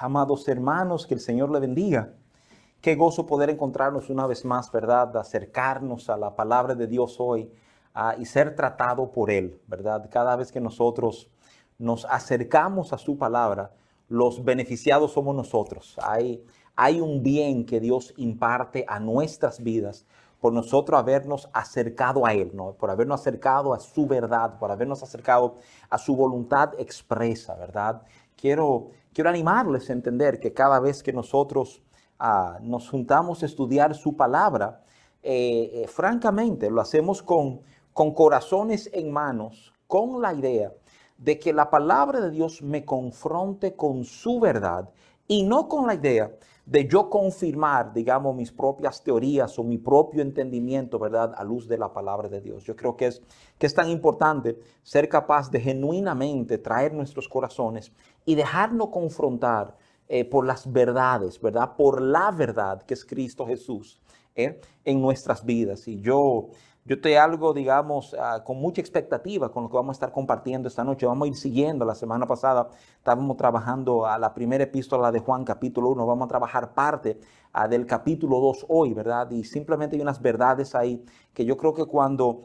Amados hermanos, que el Señor le bendiga. Qué gozo poder encontrarnos una vez más, ¿verdad? Acercarnos a la palabra de Dios hoy y ser tratado por Él, ¿verdad? Cada vez que nosotros nos acercamos a su palabra, los beneficiados somos nosotros. Hay, hay un bien que Dios imparte a nuestras vidas por nosotros habernos acercado a Él, ¿no? por habernos acercado a su verdad, por habernos acercado a su voluntad expresa, ¿verdad? Quiero, quiero animarles a entender que cada vez que nosotros ah, nos juntamos a estudiar su palabra, eh, eh, francamente lo hacemos con, con corazones en manos, con la idea de que la palabra de Dios me confronte con su verdad y no con la idea de yo confirmar, digamos, mis propias teorías o mi propio entendimiento, ¿verdad?, a luz de la palabra de Dios. Yo creo que es, que es tan importante ser capaz de genuinamente traer nuestros corazones y dejarnos confrontar eh, por las verdades, ¿verdad?, por la verdad que es Cristo Jesús ¿eh? en nuestras vidas. Y yo yo estoy algo, digamos, ah, con mucha expectativa con lo que vamos a estar compartiendo esta noche. Vamos a ir siguiendo. La semana pasada estábamos trabajando a la primera epístola de Juan, capítulo 1. Vamos a trabajar parte ah, del capítulo 2 hoy, ¿verdad? Y simplemente hay unas verdades ahí que yo creo que cuando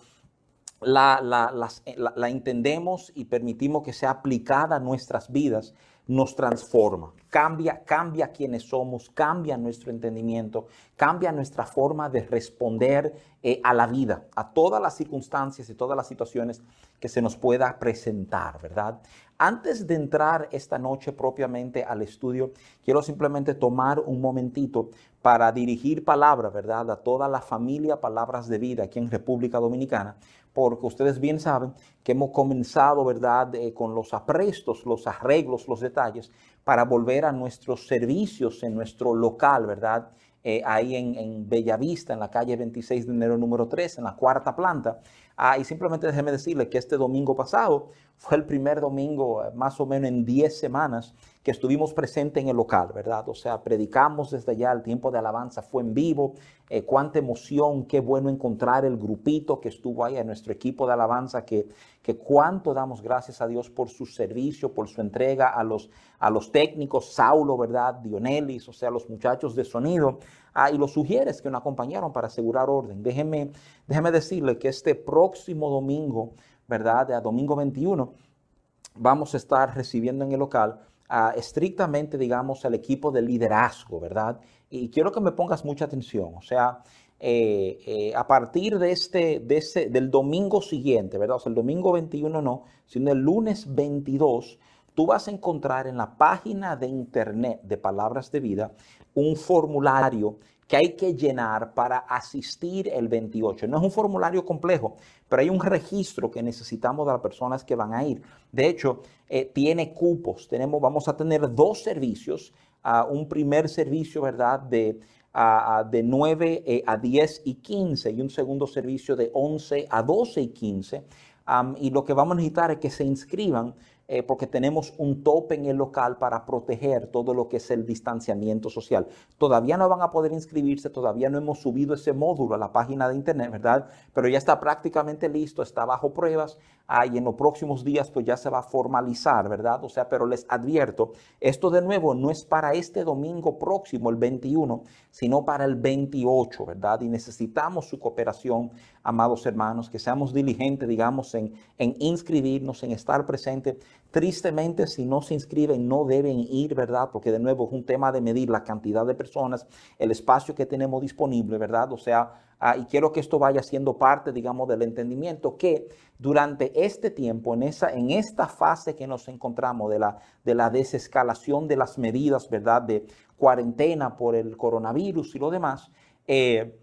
la, la entendemos y permitimos que sea aplicada a nuestras vidas, nos transforma, cambia, cambia quienes somos, cambia nuestro entendimiento, cambia nuestra forma de responder eh, a la vida, a todas las circunstancias y todas las situaciones que se nos pueda presentar, ¿verdad? Antes de entrar esta noche propiamente al estudio, quiero simplemente tomar un momentito para dirigir palabra, ¿verdad? A toda la familia Palabras de Vida aquí en República Dominicana porque ustedes bien saben que hemos comenzado, ¿verdad?, eh, con los aprestos, los arreglos, los detalles, para volver a nuestros servicios en nuestro local, ¿verdad? Eh, ahí en, en Bellavista, en la calle 26 de enero número 3, en la cuarta planta. Ah, y simplemente déjeme decirle que este domingo pasado fue el primer domingo, eh, más o menos en 10 semanas, que estuvimos presentes en el local, ¿verdad? O sea, predicamos desde allá, el tiempo de alabanza fue en vivo, eh, cuánta emoción, qué bueno encontrar el grupito que estuvo ahí, a nuestro equipo de alabanza, que, que cuánto damos gracias a Dios por su servicio, por su entrega a los, a los técnicos, Saulo, ¿verdad? Dionelis, o sea, los muchachos de sonido, ah, y los sugieres que nos acompañaron para asegurar orden. Déjeme, déjeme decirle que este próximo domingo, ¿verdad? A domingo 21, vamos a estar recibiendo en el local estrictamente, digamos, al equipo de liderazgo, ¿verdad? Y quiero que me pongas mucha atención, o sea, eh, eh, a partir de este, de del domingo siguiente, ¿verdad? O sea, el domingo 21 no, sino el lunes 22, tú vas a encontrar en la página de internet de Palabras de Vida un formulario que hay que llenar para asistir el 28. No es un formulario complejo, pero hay un registro que necesitamos de las personas que van a ir. De hecho, eh, tiene cupos. Tenemos, vamos a tener dos servicios. Uh, un primer servicio, ¿verdad? De, de 9 eh, a 10 y 15 y un segundo servicio de 11 a 12 y 15. y lo que vamos a necesitar es que se inscriban eh, porque tenemos un tope en el local para proteger todo lo que es el distanciamiento social. Todavía no van a poder inscribirse, todavía no hemos subido ese módulo a la página de internet, ¿verdad? Pero ya está prácticamente listo, está bajo pruebas ah, y en los próximos días pues ya se va a formalizar, ¿verdad? O sea, pero les advierto, esto de nuevo no es para este domingo próximo, el 21, sino para el 28, ¿verdad? Y necesitamos su cooperación, amados hermanos, que seamos diligentes, digamos, en, en inscribirnos, en estar presentes Tristemente, si no se inscriben, no deben ir, ¿verdad? Porque de nuevo es un tema de medir la cantidad de personas, el espacio que tenemos disponible, ¿verdad? O sea, ah, y quiero que esto vaya siendo parte, digamos, del entendimiento que durante este tiempo, en, esa, en esta fase que nos encontramos de la, de la desescalación de las medidas, ¿verdad? De cuarentena por el coronavirus y lo demás, eh,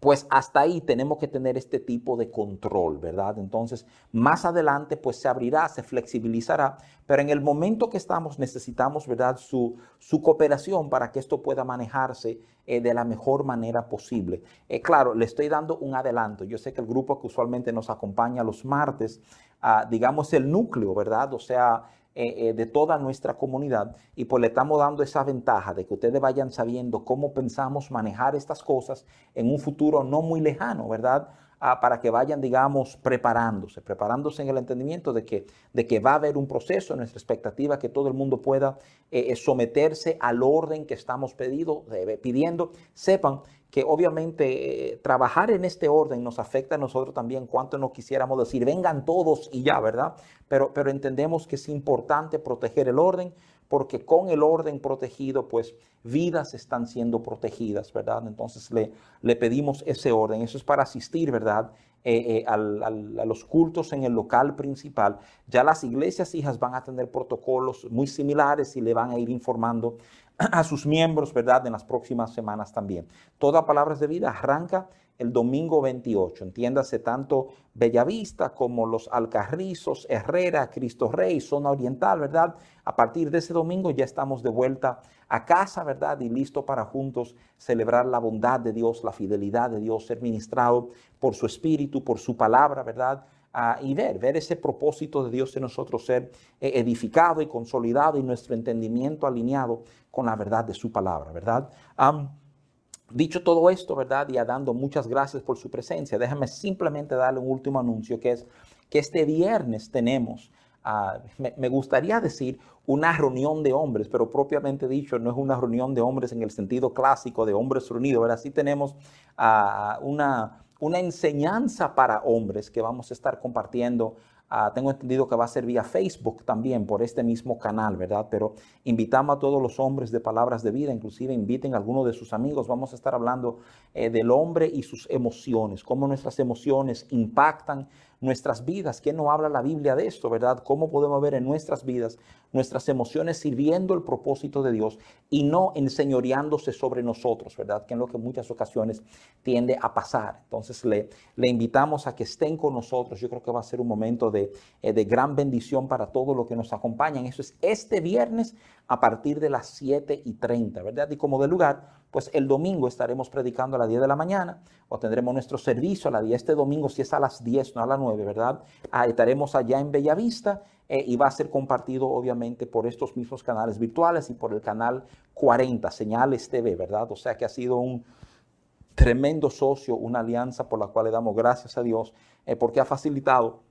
pues hasta ahí tenemos que tener este tipo de control, ¿verdad? Entonces, más adelante, pues se abrirá, se flexibilizará, pero en el momento que estamos necesitamos, ¿verdad? Su, su cooperación para que esto pueda manejarse eh, de la mejor manera posible. Eh, claro, le estoy dando un adelanto. Yo sé que el grupo que usualmente nos acompaña los martes, ah, digamos el núcleo, ¿verdad? O sea, eh, eh, de toda nuestra comunidad y pues le estamos dando esa ventaja de que ustedes vayan sabiendo cómo pensamos manejar estas cosas en un futuro no muy lejano, ¿verdad? para que vayan, digamos, preparándose, preparándose en el entendimiento de que, de que va a haber un proceso, nuestra expectativa que todo el mundo pueda eh, someterse al orden que estamos pedido, pidiendo, sepan que obviamente trabajar en este orden nos afecta a nosotros también, cuánto no quisiéramos decir, vengan todos y ya, ¿verdad? Pero, pero entendemos que es importante proteger el orden, porque con el orden protegido, pues vidas están siendo protegidas, ¿verdad? Entonces le, le pedimos ese orden. Eso es para asistir, ¿verdad? Eh, eh, a los cultos en el local principal. Ya las iglesias hijas van a tener protocolos muy similares y le van a ir informando a sus miembros, ¿verdad? En las próximas semanas también. Toda Palabras de Vida arranca el domingo 28. Entiéndase tanto Bellavista como los Alcarrizos, Herrera, Cristo Rey, Zona Oriental, ¿verdad? A partir de ese domingo ya estamos de vuelta a casa, ¿verdad? Y listo para juntos celebrar la bondad de Dios, la fidelidad de Dios, ser ministrado por su Espíritu, por su palabra, ¿verdad? Ah, y ver, ver ese propósito de Dios en nosotros, ser eh, edificado y consolidado y nuestro entendimiento alineado con la verdad de su palabra, ¿verdad? Dicho todo esto, ¿verdad? Y dando muchas gracias por su presencia, déjame simplemente darle un último anuncio que es que este viernes tenemos, ah, me, gustaría decir, una reunión de hombres, pero propiamente dicho, no es una reunión de hombres en el sentido clásico de hombres reunidos, ¿verdad? Sí tenemos ah, una, una enseñanza para hombres que vamos a estar compartiendo Ah, tengo entendido que va a ser vía Facebook también por este mismo canal, ¿verdad? Pero invitamos a todos los hombres de palabras de vida, inclusive inviten a alguno de sus amigos. Vamos a estar hablando eh, del hombre y sus emociones, cómo nuestras emociones impactan nuestras vidas. ¿Quién no habla la Biblia de esto, verdad? ¿Cómo podemos ver en nuestras vidas nuestras emociones sirviendo el propósito de Dios y no enseñoreándose sobre nosotros, verdad? Que es lo que en muchas ocasiones tiende a pasar. Entonces le, le invitamos a que estén con nosotros. Yo creo que va a ser un momento de, eh, de gran bendición para todos los que nos acompañan. Eso es este viernes a partir de las 7 y 30, ¿verdad? Y como de lugar, pues el domingo estaremos predicando a las 10 de la mañana o tendremos nuestro servicio a las 10. Este domingo, si es a las 10, no a las 9, ¿verdad? Ah, estaremos allá en Bellavista eh, y va a ser compartido obviamente por estos mismos canales virtuales y por el canal 40, Señales TV, ¿verdad? O sea que ha sido un tremendo socio, una alianza por la cual le damos gracias a Dios eh, porque ha facilitado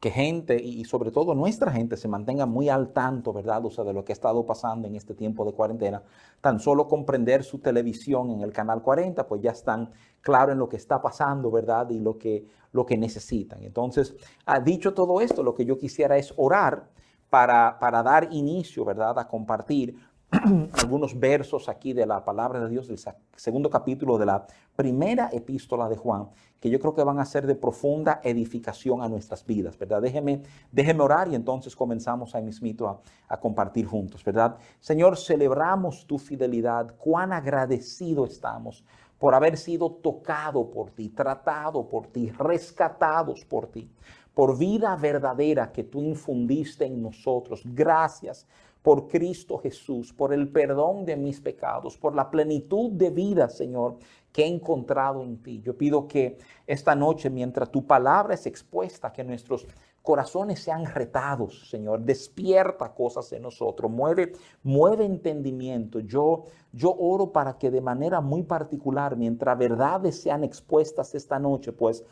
que gente y sobre todo nuestra gente se mantenga muy al tanto, ¿verdad? O sea, de lo que ha estado pasando en este tiempo de cuarentena. Tan solo comprender su televisión en el canal 40, pues ya están claros en lo que está pasando, ¿verdad? Y lo que, lo que necesitan. Entonces, ah, dicho todo esto, lo que yo quisiera es orar para, para dar inicio, ¿verdad? A compartir algunos versos aquí de la palabra de Dios del segundo capítulo de la primera epístola de Juan, que yo creo que van a ser de profunda edificación a nuestras vidas, ¿verdad? Déjeme, déjeme orar y entonces comenzamos ahí mismito a, a compartir juntos, ¿verdad? Señor, celebramos tu fidelidad, cuán agradecido estamos por haber sido tocado por ti, tratado por ti, rescatados por ti, por vida verdadera que tú infundiste en nosotros. Gracias por Cristo Jesús, por el perdón de mis pecados, por la plenitud de vida, Señor, que he encontrado en ti. Yo pido que esta noche, mientras tu palabra es expuesta, que nuestros corazones sean retados, Señor. Despierta cosas en nosotros, mueve, mueve entendimiento. Yo, yo oro para que de manera muy particular, mientras verdades sean expuestas esta noche, pues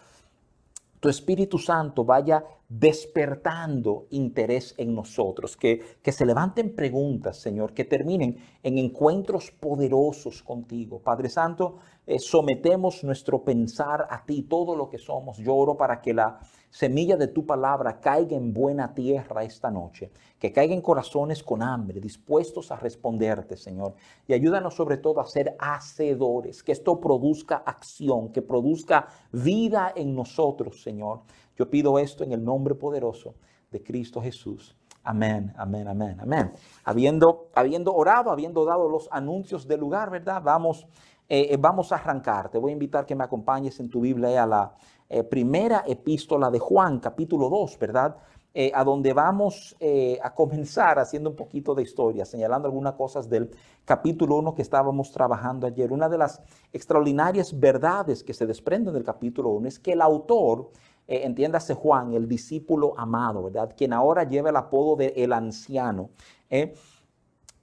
tu Espíritu Santo vaya despertando interés en nosotros, que, que, se levanten preguntas, Señor, que terminen en encuentros poderosos contigo. Padre Santo, eh, sometemos nuestro pensar a ti, todo lo que somos. Yo oro para que la semilla de tu palabra caiga en buena tierra esta noche, que caiga en corazones con hambre, dispuestos a responderte, Señor. Y ayúdanos sobre todo a ser hacedores, que esto produzca acción, que produzca vida en nosotros, Señor. Yo pido esto en el nombre poderoso de Cristo Jesús. Amén, amén, amén, amén. Habiendo, habiendo orado, habiendo dado los anuncios del lugar, ¿verdad? Vamos, eh, vamos a arrancar. Te voy a invitar que me acompañes en tu Biblia a la eh, primera epístola de Juan, capítulo 2, ¿verdad? Eh, a donde vamos eh, a comenzar haciendo un poquito de historia, señalando algunas cosas del capítulo 1 que estábamos trabajando ayer. Una de las extraordinarias verdades que se desprenden del capítulo 1 es que el autor, entiéndase Juan, el discípulo amado, ¿verdad? Quien ahora lleva el apodo de el anciano,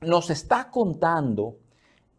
nos está contando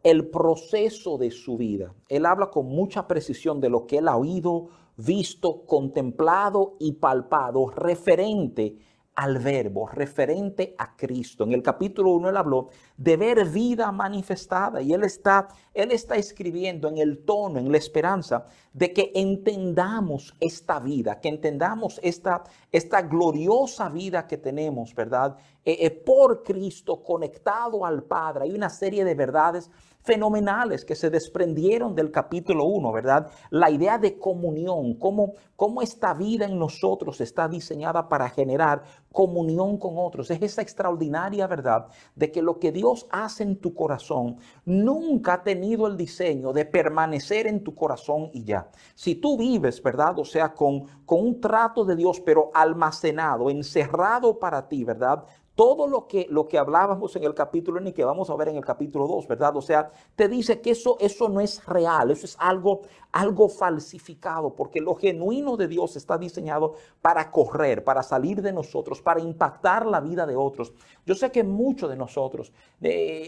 el proceso de su vida. Él habla con mucha precisión de lo que él ha oído, visto, contemplado y palpado referente al verbo, referente a Cristo. En el capítulo 1 él habló de ver vida manifestada y él está, él está escribiendo en el tono, en la esperanza de que entendamos esta vida, que entendamos esta, esta gloriosa vida que tenemos, ¿verdad? Eh, eh, por Cristo, conectado al Padre. Hay una serie de verdades fenomenales que se desprendieron del capítulo 1, ¿verdad? La idea de comunión, cómo, cómo esta vida en nosotros está diseñada para generar comunión con otros. Es esa extraordinaria verdad de que lo que Dios hace en tu corazón nunca ha tenido el diseño de permanecer en tu corazón y ya. Si tú vives, ¿verdad? O sea, con, con un trato de Dios, pero almacenado, encerrado para ti, ¿verdad? todo lo que, lo que hablábamos en el capítulo 1 y que vamos a ver en el capítulo 2, ¿verdad? O sea, te dice que eso, eso no es real, eso es algo, algo falsificado, porque lo genuino de Dios está diseñado para correr, para salir de nosotros, para impactar la vida de otros. Yo sé que muchos de nosotros,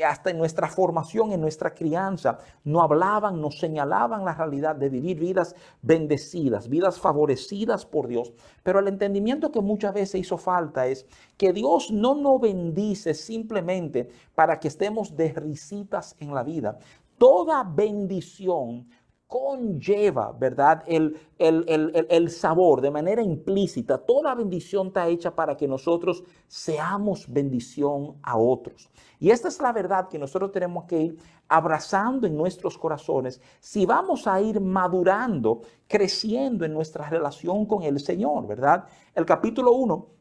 hasta en nuestra formación, en nuestra crianza, no hablaban, no señalaban la realidad de vivir vidas bendecidas, vidas favorecidas por Dios, pero el entendimiento que muchas veces hizo falta es que Dios no nos bendice simplemente para que estemos de risitas en la vida. Toda bendición conlleva, ¿verdad? El, el, sabor de manera implícita. Toda bendición está hecha para que nosotros seamos bendición a otros. Y esta es la verdad que nosotros tenemos que ir abrazando en nuestros corazones si vamos a ir madurando, creciendo en nuestra relación con el Señor, ¿verdad? El capítulo 1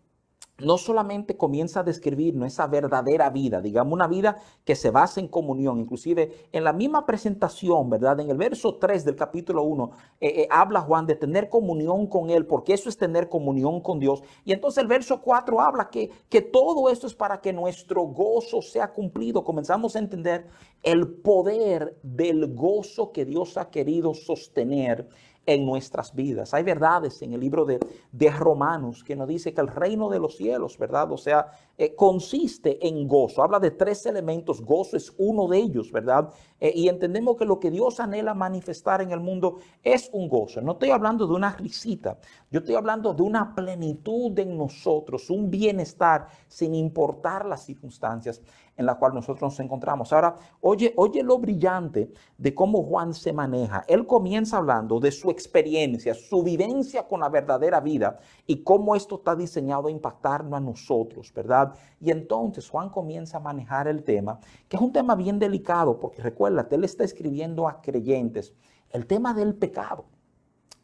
no solamente comienza a describir esa verdadera vida, digamos una vida que se basa en comunión, inclusive en la misma presentación, ¿verdad? En el verso 3 del capítulo 1 eh, eh, habla Juan de tener comunión con Él, porque eso es tener comunión con Dios. Y entonces el verso 4 habla que, que todo esto es para que nuestro gozo sea cumplido. Comenzamos a entender el poder del gozo que Dios ha querido sostener en nuestras vidas. Hay verdades en el libro de, de, Romanos que nos dice que el reino de los cielos, ¿verdad? O sea, eh, consiste en gozo. Habla de tres elementos, gozo es uno de ellos, ¿verdad? Eh, y entendemos que lo que Dios anhela manifestar en el mundo es un gozo. No estoy hablando de una risita, yo estoy hablando de una plenitud en nosotros, un bienestar sin importar las circunstancias en la cual nosotros nos encontramos. Ahora, oye, oye lo brillante de cómo Juan se maneja. Él comienza hablando de su experiencia, su vivencia con la verdadera vida y cómo esto está diseñado a impactarnos a nosotros, ¿verdad? Y entonces Juan comienza a manejar el tema, que es un tema bien delicado, porque recuérdate, él está escribiendo a creyentes el tema del pecado.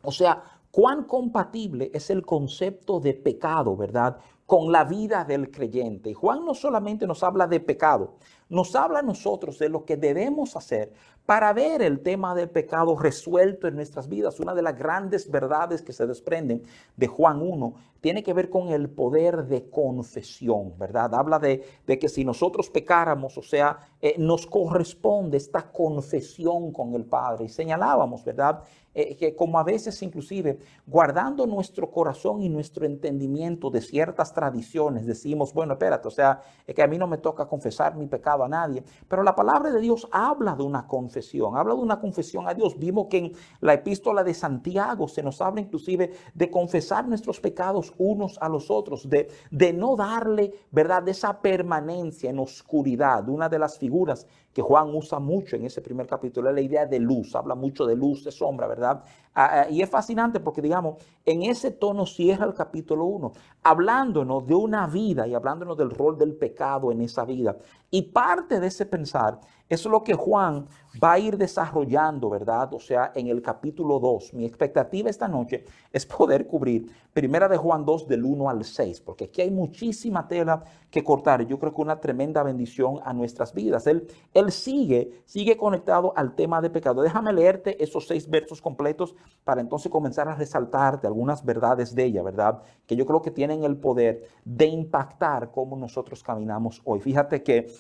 O sea, cuán compatible es el concepto de pecado, ¿verdad? Con la vida del creyente. Y Juan no solamente nos habla de pecado, nos habla a nosotros de lo que debemos hacer para ver el tema del pecado resuelto en nuestras vidas. Una de las grandes verdades que se desprenden de Juan 1 tiene que ver con el poder de confesión, ¿verdad? Habla de, que si nosotros pecáramos, o sea, eh, nos corresponde esta confesión con el Padre. Y señalábamos, ¿verdad? Eh, que como a veces inclusive guardando nuestro corazón y nuestro entendimiento de ciertas tradiciones, decimos, bueno, espérate, o sea, es que a mí no me toca confesar mi pecado a nadie, pero la palabra de Dios habla de una confesión, habla de una confesión a Dios. Vimos que en la epístola de Santiago se nos habla inclusive de confesar nuestros pecados unos a los otros, de, de no darle, ¿verdad?, de esa permanencia en oscuridad. Una de las figuras que Juan usa mucho en ese primer capítulo es la idea de luz, habla mucho de luz, de sombra, ¿verdad? Ah, ah, y es fascinante porque, digamos, en ese tono cierra el capítulo 1, hablándonos de una vida y hablándonos del rol del pecado en esa vida. Y parte de ese pensar es lo que Juan va a ir desarrollando, ¿verdad? O sea, en el capítulo 2. Mi expectativa esta noche es poder cubrir Primera de Juan 2 del 1 al 6, porque aquí hay muchísima tela que cortar. Yo creo que una tremenda bendición a nuestras vidas. Él, él sigue, sigue conectado al tema de pecado. Déjame leerte esos seis versos completos para entonces comenzar a resaltarte algunas verdades de ella, ¿verdad? Que yo creo que tienen el poder de impactar cómo nosotros caminamos hoy. Fíjate que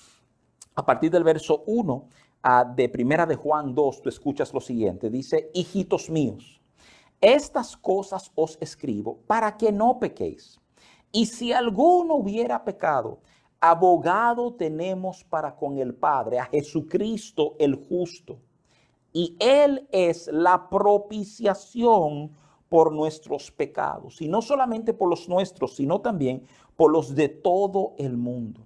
a partir del verso 1 ah, de Primera de Juan 2, tú escuchas lo siguiente. Dice, hijitos míos, estas cosas os escribo para que no pequéis. Y si alguno hubiera pecado, abogado tenemos para con el Padre, a Jesucristo el justo. Y Él es la propiciación por nuestros pecados, y no solamente por los nuestros, sino también por los de todo el mundo.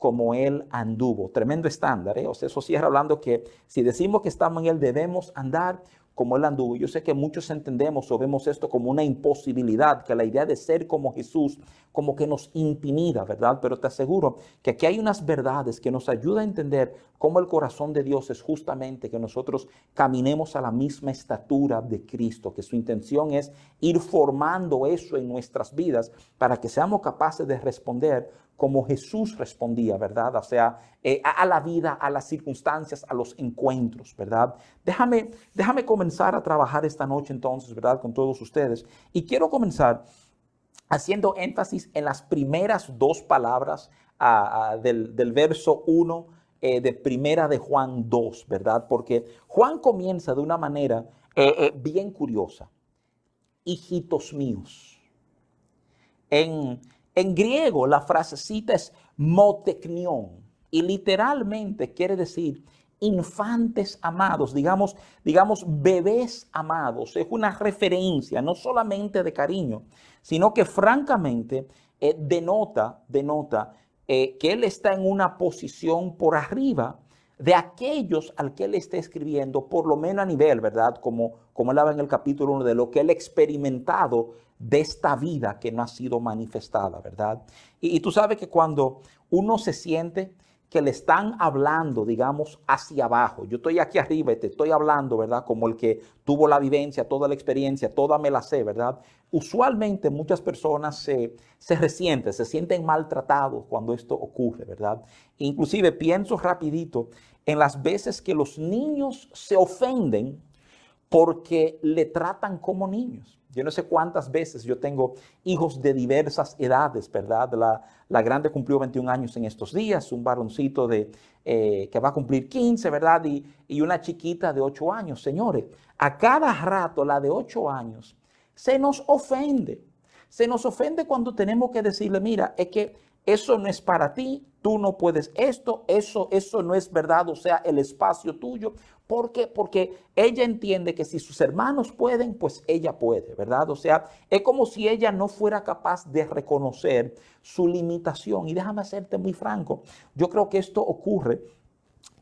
como Él anduvo. Tremendo estándar, ¿eh? O sea, eso cierra hablando que si decimos que estamos en Él, debemos andar como Él anduvo. Yo sé que muchos entendemos o vemos esto como una imposibilidad, que la idea de ser como Jesús como que nos intimida, ¿verdad? Pero te aseguro que aquí hay unas verdades que nos ayudan a entender cómo el corazón de Dios es justamente que nosotros caminemos a la misma estatura de Cristo, que su intención es ir formando eso en nuestras vidas para que seamos capaces de responder como Jesús respondía, ¿verdad? O sea, eh, a, la vida, a las circunstancias, a los encuentros, ¿verdad? Déjame, déjame comenzar a trabajar esta noche entonces, ¿verdad? Con todos ustedes. Y quiero comenzar haciendo énfasis en las primeras dos palabras del, verso 1 eh, de primera de Juan 2, ¿verdad? Porque Juan comienza de una manera eh, bien curiosa. Hijitos míos. En, en griego la frasecita es moteknion y literalmente quiere decir infantes amados, digamos, digamos bebés amados. Es una referencia no solamente de cariño, sino que francamente eh, denota, denota eh, que él está en una posición por arriba de aquellos al que él está escribiendo, por lo menos a nivel, ¿verdad? Como, como él en el capítulo 1, de lo que él ha experimentado de esta vida que no ha sido manifestada, ¿verdad? Y, tú sabes que cuando uno se siente que le están hablando, digamos, hacia abajo, yo estoy aquí arriba y te estoy hablando, ¿verdad? Como el que tuvo la vivencia, toda la experiencia, toda me la sé, ¿verdad? Usualmente muchas personas se, se resienten, se sienten maltratados cuando esto ocurre, ¿verdad? Inclusive pienso rapidito en las veces que los niños se ofenden porque le tratan como niños. Yo no sé cuántas veces yo tengo hijos de diversas edades, ¿verdad? La, la grande cumplió 21 años en estos días, un varoncito de, eh, que va a cumplir 15, ¿verdad? Y, y una chiquita de 8 años. Señores, a cada rato la de 8 años se nos ofende. Se nos ofende cuando tenemos que decirle, mira, es que eso no es para ti, tú no puedes esto, eso, eso no es verdad, o sea, el espacio tuyo. ¿Por qué? Porque ella entiende que si sus hermanos pueden, pues ella puede, ¿verdad? O sea, es como si ella no fuera capaz de reconocer su limitación. Y déjame hacerte muy franco, yo creo que esto ocurre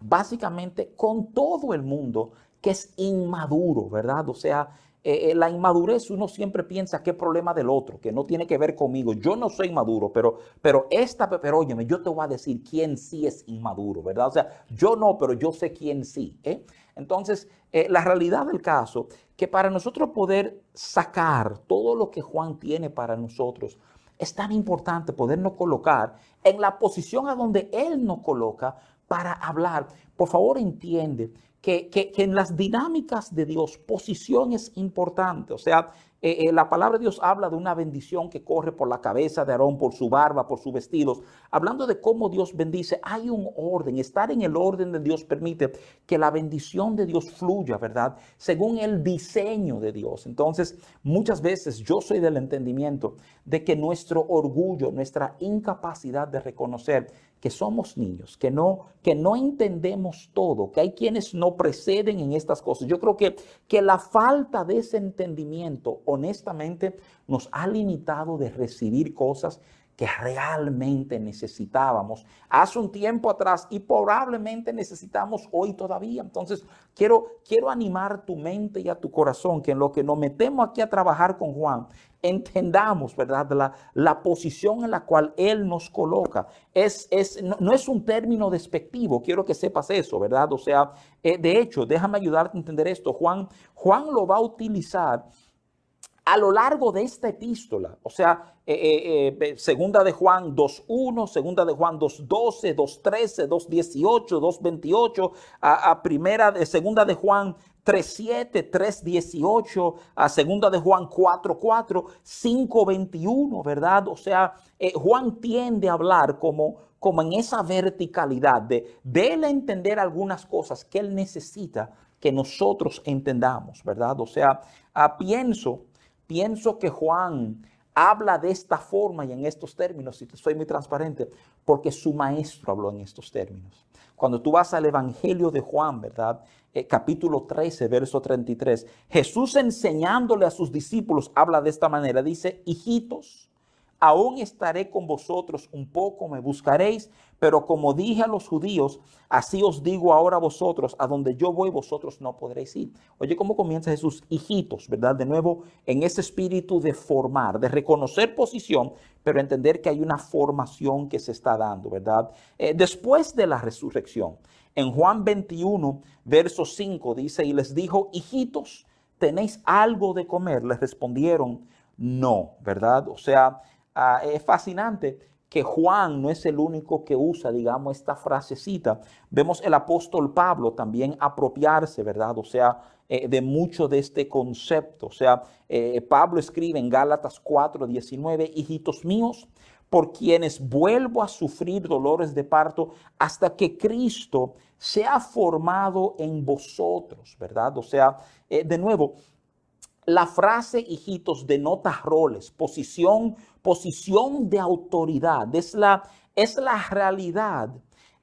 básicamente con todo el mundo que es inmaduro, ¿verdad? O sea, eh, eh, la inmadurez uno siempre piensa que es problema del otro, que no tiene que ver conmigo. Yo no soy inmaduro, pero, pero esta, pero óyeme, yo te voy a decir quién sí es inmaduro, ¿verdad? O sea, yo no, pero yo sé quién sí. ¿eh? Entonces, la realidad del caso, que para nosotros poder sacar todo lo que Juan tiene para nosotros, es tan importante podernos colocar en la posición a donde Él nos coloca para hablar. Por favor, entiende que, en las dinámicas de Dios posición es importante. O sea, eh, eh, la palabra de Dios habla de una bendición que corre por la cabeza de Aarón, por su barba, por sus vestidos. Hablando de cómo Dios bendice, hay un orden. Estar en el orden de Dios permite que la bendición de Dios fluya, ¿verdad? Según el diseño de Dios. Entonces, muchas veces yo soy del entendimiento de que nuestro orgullo, nuestra incapacidad de reconocer que somos niños, que no, que no entendemos todo, que hay quienes no preceden en estas cosas. Yo creo que, que la falta de ese entendimiento, honestamente, nos ha limitado de recibir cosas que realmente necesitábamos hace un tiempo atrás y probablemente necesitamos hoy todavía. Entonces, quiero, quiero animar tu mente y a tu corazón que en lo que nos metemos aquí a trabajar con Juan, entendamos, ¿verdad? La, la posición en la cual Él nos coloca. Es, es, no, es un término despectivo, quiero que sepas eso, ¿verdad? O sea, eh, de hecho, déjame ayudarte a entender esto. Juan, Juan lo va a utilizar a lo largo de esta epístola, o sea, eh, eh, eh, segunda de Juan 2.1, segunda de Juan 2.12, 2.13, 2.18, 2.28, a, a, primera de segunda de Juan 3.7, 3.18, a segunda de Juan 4.4, 5.21, ¿verdad? O sea, Juan tiende a hablar como, como en esa verticalidad de, de él entender algunas cosas que él necesita que nosotros entendamos, ¿verdad? O sea, ah, pienso Pienso que Juan habla de esta forma y en estos términos, y soy muy transparente, porque su maestro habló en estos términos. Cuando tú vas al Evangelio de Juan, ¿verdad? Eh, capítulo 13, verso 33, Jesús enseñándole a sus discípulos habla de esta manera, dice, hijitos, aún estaré con vosotros un poco, me buscaréis, pero como dije a los judíos, así os digo ahora a vosotros, a donde yo voy vosotros no podréis ir. Oye, ¿cómo comienza Jesús? Hijitos, ¿verdad? De nuevo, en ese espíritu de formar, de reconocer posición, pero entender que hay una formación que se está dando, ¿verdad? Eh, después de la resurrección, en Juan 21, verso 5, dice, y les dijo, hijitos, ¿tenéis algo de comer? Les respondieron, no, ¿verdad? O sea, Ah, es fascinante que Juan no es el único que usa, digamos, esta frasecita. Vemos el apóstol Pablo también apropiarse, ¿verdad? O sea, eh, de mucho de este concepto. O sea, eh, Pablo escribe en Gálatas 4, 19, hijitos míos, por quienes vuelvo a sufrir dolores de parto hasta que Cristo sea formado en vosotros, ¿verdad? O sea, eh, de nuevo, la frase hijitos denota roles, posición, posición de autoridad. Es la, es la realidad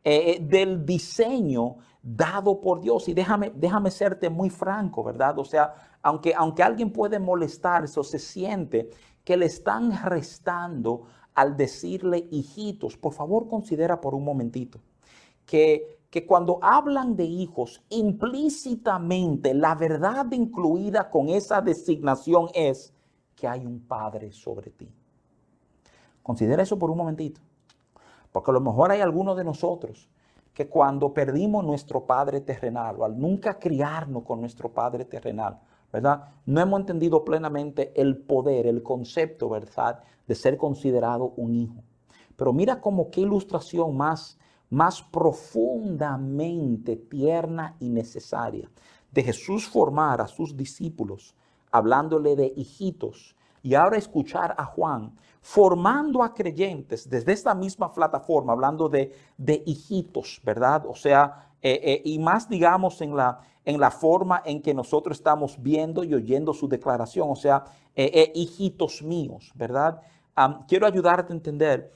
eh, eh, del diseño dado por Dios. Y déjame, déjame serte muy franco, ¿verdad? O sea, aunque, aunque alguien puede molestarse o se siente que le están restando al decirle hijitos, por favor considera por un momentito que que cuando hablan de hijos, implícitamente la verdad incluida con esa designación es que hay un padre sobre ti. Considera eso por un momentito. Porque a lo mejor hay algunos de nosotros que cuando perdimos nuestro padre terrenal o al nunca criarnos con nuestro padre terrenal, ¿verdad? No hemos entendido plenamente el poder, el concepto, ¿verdad? De ser considerado un hijo. Pero mira como qué ilustración más más profundamente tierna y necesaria de Jesús formar a sus discípulos, hablándole de hijitos, y ahora escuchar a Juan formando a creyentes desde esta misma plataforma, hablando de, de hijitos, ¿verdad? O sea, eh, eh, y más digamos en la, en la forma en que nosotros estamos viendo y oyendo su declaración, o sea, eh, hijitos míos, ¿verdad? quiero ayudarte a entender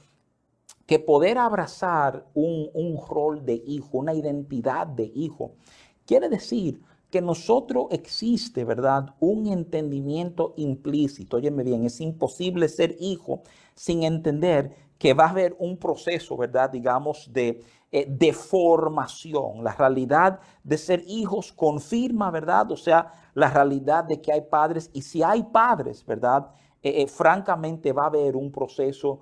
que poder abrazar un, rol de hijo, una identidad de hijo, quiere decir que nosotros existe, ¿verdad? Un entendimiento implícito. Óyeme bien, es imposible ser hijo sin entender que va a haber un proceso, ¿verdad? Digamos, de, eh, de formación. La realidad de ser hijos confirma, ¿verdad? O sea, la realidad de que hay padres. Y si hay padres, ¿verdad? Eh, eh, francamente va a haber un proceso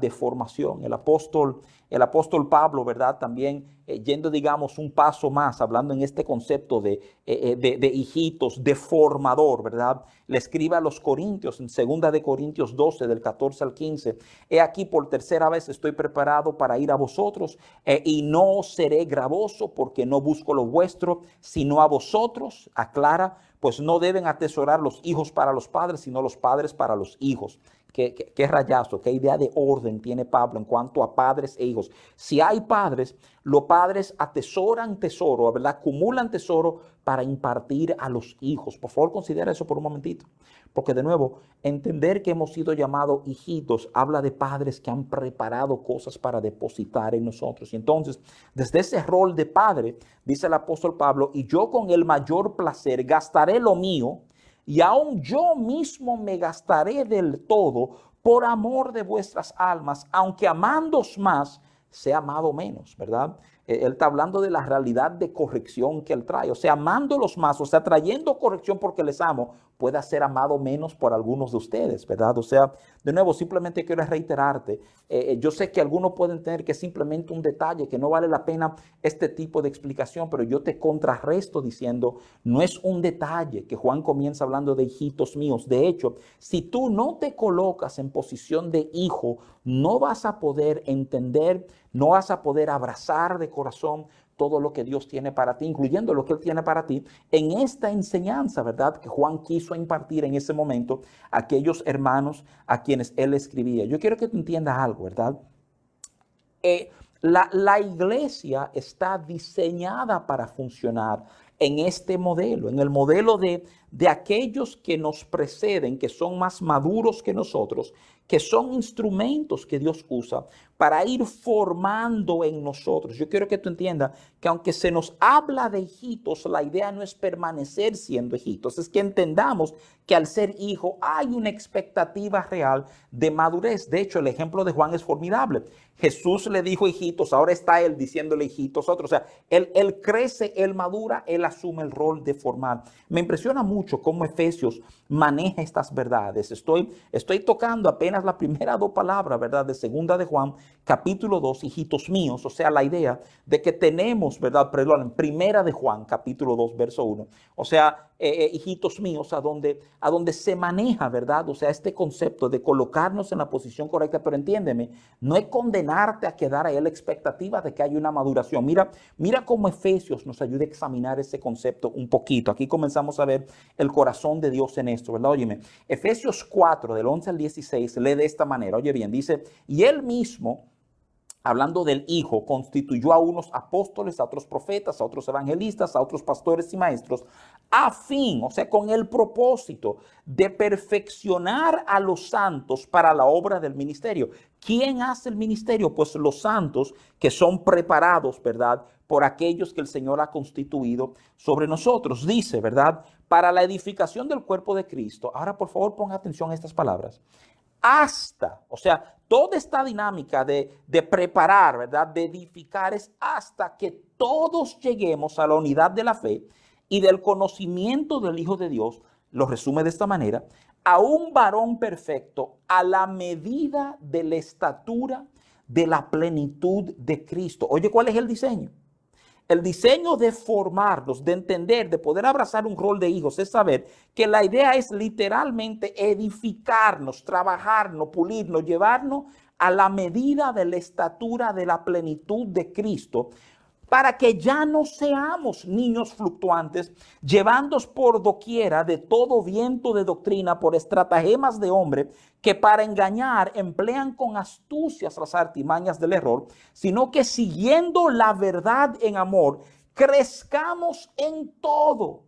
de formación. El apóstol, el apóstol Pablo, ¿verdad? También eh, yendo, digamos, un paso más, hablando en este concepto de, eh, eh, de, hijitos, de formador, ¿verdad? Le escribe a los Corintios, en segunda de Corintios 12, del 14 al 15, he aquí por tercera vez estoy preparado para ir a vosotros y no seré gravoso porque no busco lo vuestro, sino a vosotros, aclara, pues no deben atesorar los hijos para los padres, sino los padres para los hijos. ¿Qué, qué, rayazo, qué idea de orden tiene Pablo en cuanto a padres e hijos? Si hay padres, los padres atesoran tesoro, ¿verdad? Acumulan tesoro para impartir a los hijos. Por favor, considera eso por un momentito. Porque de nuevo, entender que hemos sido llamados hijitos habla de padres que han preparado cosas para depositar en nosotros. Y entonces, desde ese rol de padre, dice el apóstol Pablo, y yo con el mayor placer gastaré lo mío y aún yo mismo me gastaré del todo por amor de vuestras almas, aunque amandos más, sea amado menos, ¿verdad? eh, él está hablando de la realidad de corrección que él trae. O sea, amándolos más, o sea, trayendo corrección porque les amo, pueda ser amado menos por algunos de ustedes, ¿verdad? O sea, de nuevo, simplemente quiero reiterarte, eh, eh, yo sé que algunos pueden tener que simplemente un detalle, que no vale la pena este tipo de explicación, pero yo te contrarresto diciendo, no es un detalle que Juan comienza hablando de hijitos míos. De hecho, si tú no te colocas en posición de hijo, no vas a poder entender, no vas a poder abrazar de corazón todo lo que Dios tiene para ti, incluyendo lo que Él tiene para ti, en esta enseñanza, ¿verdad? Que Juan quiso impartir en ese momento a aquellos hermanos a quienes Él escribía. Yo quiero que tú entiendas algo, ¿verdad? Eh, la, la iglesia está diseñada para funcionar en este modelo, en el modelo de, de aquellos que nos preceden, que son más maduros que nosotros, que son instrumentos que Dios usa para ir formando en nosotros. Yo quiero que tú entiendas que aunque se nos habla de hijitos, la idea no es permanecer siendo hijitos, es que entendamos que al ser hijo hay una expectativa real de madurez. De hecho, el ejemplo de Juan es formidable. Jesús le dijo hijitos, ahora está él diciéndole hijitos otros. O sea, él, él crece, él madura, él asume el rol de formar. Me impresiona mucho cómo Efesios maneja estas verdades. Estoy, estoy tocando apenas la primera dos palabras, ¿verdad? De segunda de Juan, capítulo 2, hijitos míos, o sea, la idea de que tenemos, ¿verdad? Perdón, primera de Juan, capítulo 2, verso 1, o sea, eh, eh, hijitos míos, a donde, a donde se maneja, ¿verdad? O sea, este concepto de colocarnos en la posición correcta, pero entiéndeme, no es condenarte a quedar ahí la expectativa de que haya una maduración. Mira, mira cómo Efesios nos ayuda a examinar ese concepto un poquito. Aquí comenzamos a ver el corazón de Dios en esto, ¿verdad? Óyeme, Efesios 4, del 11 al 16, lee de esta manera, oye bien, dice, y él mismo, hablando del Hijo, constituyó a unos apóstoles, a otros profetas, a otros evangelistas, a otros pastores y maestros, a fin, o sea, con el propósito de perfeccionar a los santos para la obra del ministerio. ¿Quién hace el ministerio? Pues los santos que son preparados, ¿verdad? Por aquellos que el Señor ha constituido sobre nosotros. Dice, ¿verdad? Para la edificación del cuerpo de Cristo. Ahora, por favor, ponga atención a estas palabras hasta, o sea, toda esta dinámica de, preparar, ¿verdad? De edificar es hasta que todos lleguemos a la unidad de la fe y del conocimiento del Hijo de Dios, lo resume de esta manera, a un varón perfecto a la medida de la estatura de la plenitud de Cristo. Oye, ¿cuál es el diseño? El diseño de formarnos, de entender, de poder abrazar un rol de hijos, es saber que la idea es literalmente edificarnos, trabajarnos, pulirnos, llevarnos a la medida de la estatura de la plenitud de Cristo, para que ya no seamos niños fluctuantes, llevándos por doquiera de todo viento de doctrina por estratagemas de hombre que para engañar emplean con astucias las artimañas del error, sino que siguiendo la verdad en amor, crezcamos en todo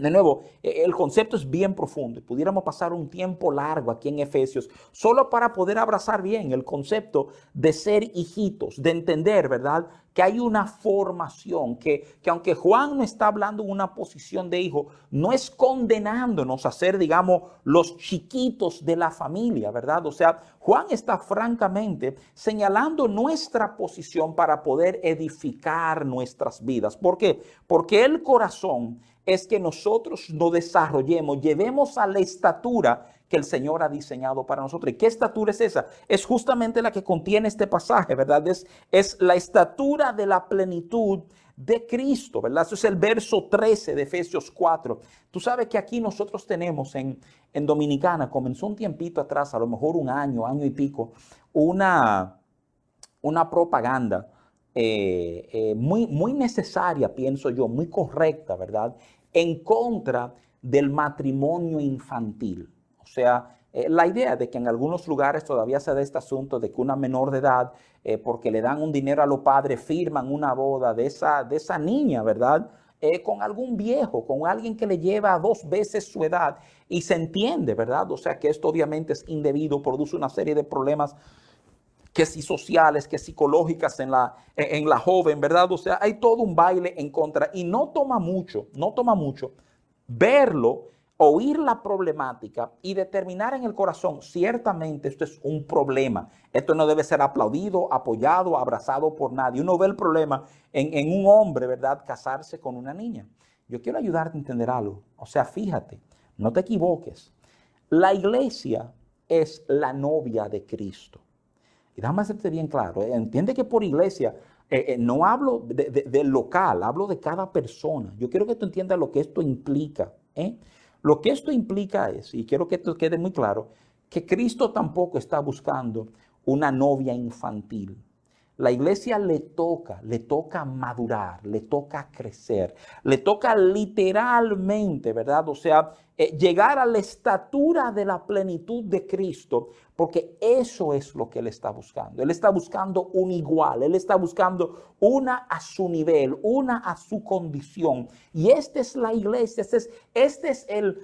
De nuevo, e, el concepto es bien profundo pudiéramos pasar un tiempo largo aquí en Efesios solo para poder abrazar bien el concepto de ser hijitos, de entender, ¿verdad? Que hay una formación, que, que aunque Juan no está hablando en una posición de hijo, no es condenándonos a ser, digamos, los chiquitos de la familia, ¿verdad? O sea, Juan está francamente señalando nuestra posición para poder edificar nuestras vidas. ¿Por qué? Porque el corazón es que nosotros nos desarrollemos, llevemos a la estatura que el Señor ha diseñado para nosotros. ¿Y qué estatura es esa? Es justamente la que contiene este pasaje, ¿verdad? Es, es la estatura de la plenitud de Cristo, ¿verdad? Eso es el verso 13 de Efesios 4. Tú sabes que aquí nosotros tenemos en, en Dominicana, comenzó un tiempito atrás, a lo mejor un año, año y pico, una, una propaganda eh, eh, muy, muy necesaria, pienso yo, muy correcta, ¿verdad? En contra del matrimonio infantil. O sea, eh, la idea de que en algunos lugares todavía se da este asunto de que una menor de edad, porque le dan un dinero a los padres, firman una boda de esa, de esa niña, ¿verdad? con algún viejo, con alguien que le lleva dos veces su edad y se entiende, ¿verdad? O sea que esto obviamente es indebido, produce una serie de problemas que si sociales, que psicológicas en la, en la joven, ¿verdad? O sea, hay todo un baile en contra y no toma mucho, no toma mucho verlo, oír la problemática y determinar en el corazón, ciertamente esto es un problema, esto no debe ser aplaudido, apoyado, abrazado por nadie. Uno ve el problema en, en un hombre, ¿verdad? Casarse con una niña. Yo quiero ayudarte a entender algo. O sea, fíjate, no te equivoques. La iglesia es la novia de Cristo. Y déjame hacerte bien claro, ¿eh? entiende que por iglesia eh, eh, no hablo del local, hablo de cada persona. Yo quiero que tú entiendas lo que esto implica. Lo que esto implica es, y quiero que esto quede muy claro, que Cristo tampoco está buscando una novia infantil. La iglesia le toca, le toca madurar, le toca crecer, le toca literalmente, ¿verdad? O sea, eh, llegar a la estatura de la plenitud de Cristo, porque eso es lo que Él está buscando. Él está buscando un igual, Él está buscando una a su nivel, una a su condición. Y esta es la iglesia, este es, este es el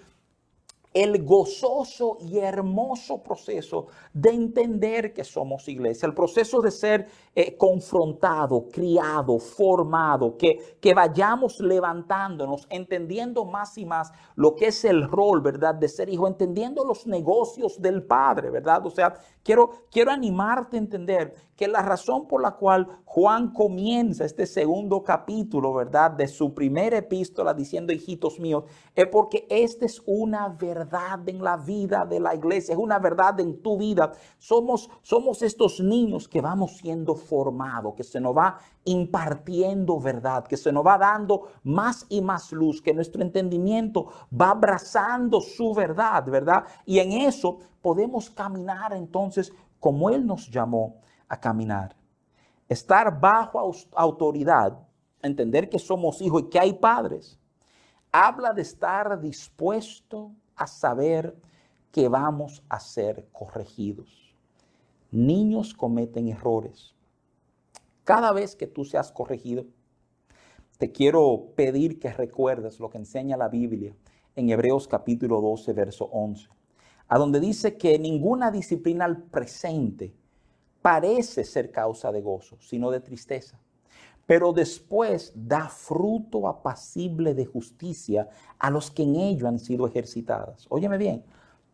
el gozoso y hermoso proceso de entender que somos iglesia, el proceso de ser eh, confrontado, criado, formado, que, que vayamos levantándonos, entendiendo más y más lo que es el rol, ¿verdad?, de ser hijo, entendiendo los negocios del Padre, ¿verdad? O sea, quiero, quiero animarte a entender que la razón por la cual Juan comienza este segundo capítulo, ¿verdad?, de su primera epístola diciendo, hijitos míos, es porque esta es una verdad en la vida de la iglesia, es una verdad en tu vida. Somos, somos estos niños que vamos siendo formados, que se nos va impartiendo verdad, que se nos va dando más y más luz, que nuestro entendimiento va abrazando su verdad, ¿verdad? Y en eso podemos caminar entonces como Él nos llamó a caminar. Estar bajo autoridad, entender que somos hijos y que hay padres habla de estar dispuesto a saber que vamos a ser corregidos. Niños cometen errores. Cada vez que tú seas corregido, te quiero pedir que recuerdes lo que enseña la Biblia en Hebreos capítulo 12, verso 11, a donde dice que ninguna disciplina al presente parece ser causa de gozo, sino de tristeza pero después da fruto apacible de justicia a los que en ello han sido ejercitadas. Óyeme bien,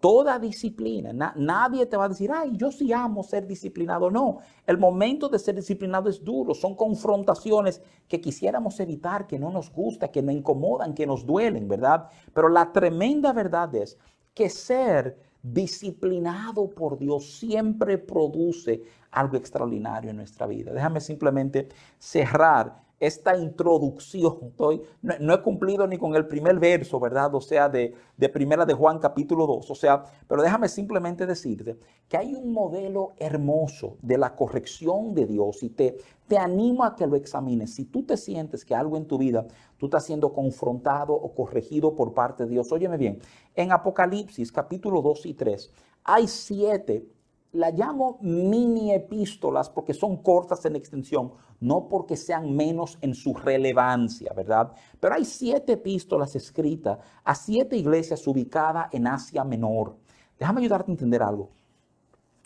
toda disciplina, nadie te va a decir, ay, yo sí amo ser disciplinado. No, el momento de ser disciplinado es duro, son confrontaciones que quisiéramos evitar, que no nos gusta, que nos incomodan, que nos duelen, ¿verdad? Pero la tremenda verdad es que ser disciplinado por Dios siempre produce algo extraordinario en nuestra vida. Déjame simplemente cerrar esta introducción. Estoy, no, he cumplido ni con el primer verso, ¿verdad? O sea, de, de Primera de Juan capítulo 2. O sea, pero déjame simplemente decirte que hay un modelo hermoso de la corrección de Dios y te, te animo a que lo examines. Si tú te sientes que algo en tu vida, tú estás siendo confrontado o corregido por parte de Dios, óyeme bien, en Apocalipsis capítulo 2 y 3 hay siete la llamo mini epístolas porque son cortas en extensión, no porque sean menos en su relevancia, ¿verdad? Pero hay siete epístolas escritas a siete iglesias ubicadas en Asia Menor. Déjame ayudarte a entender algo.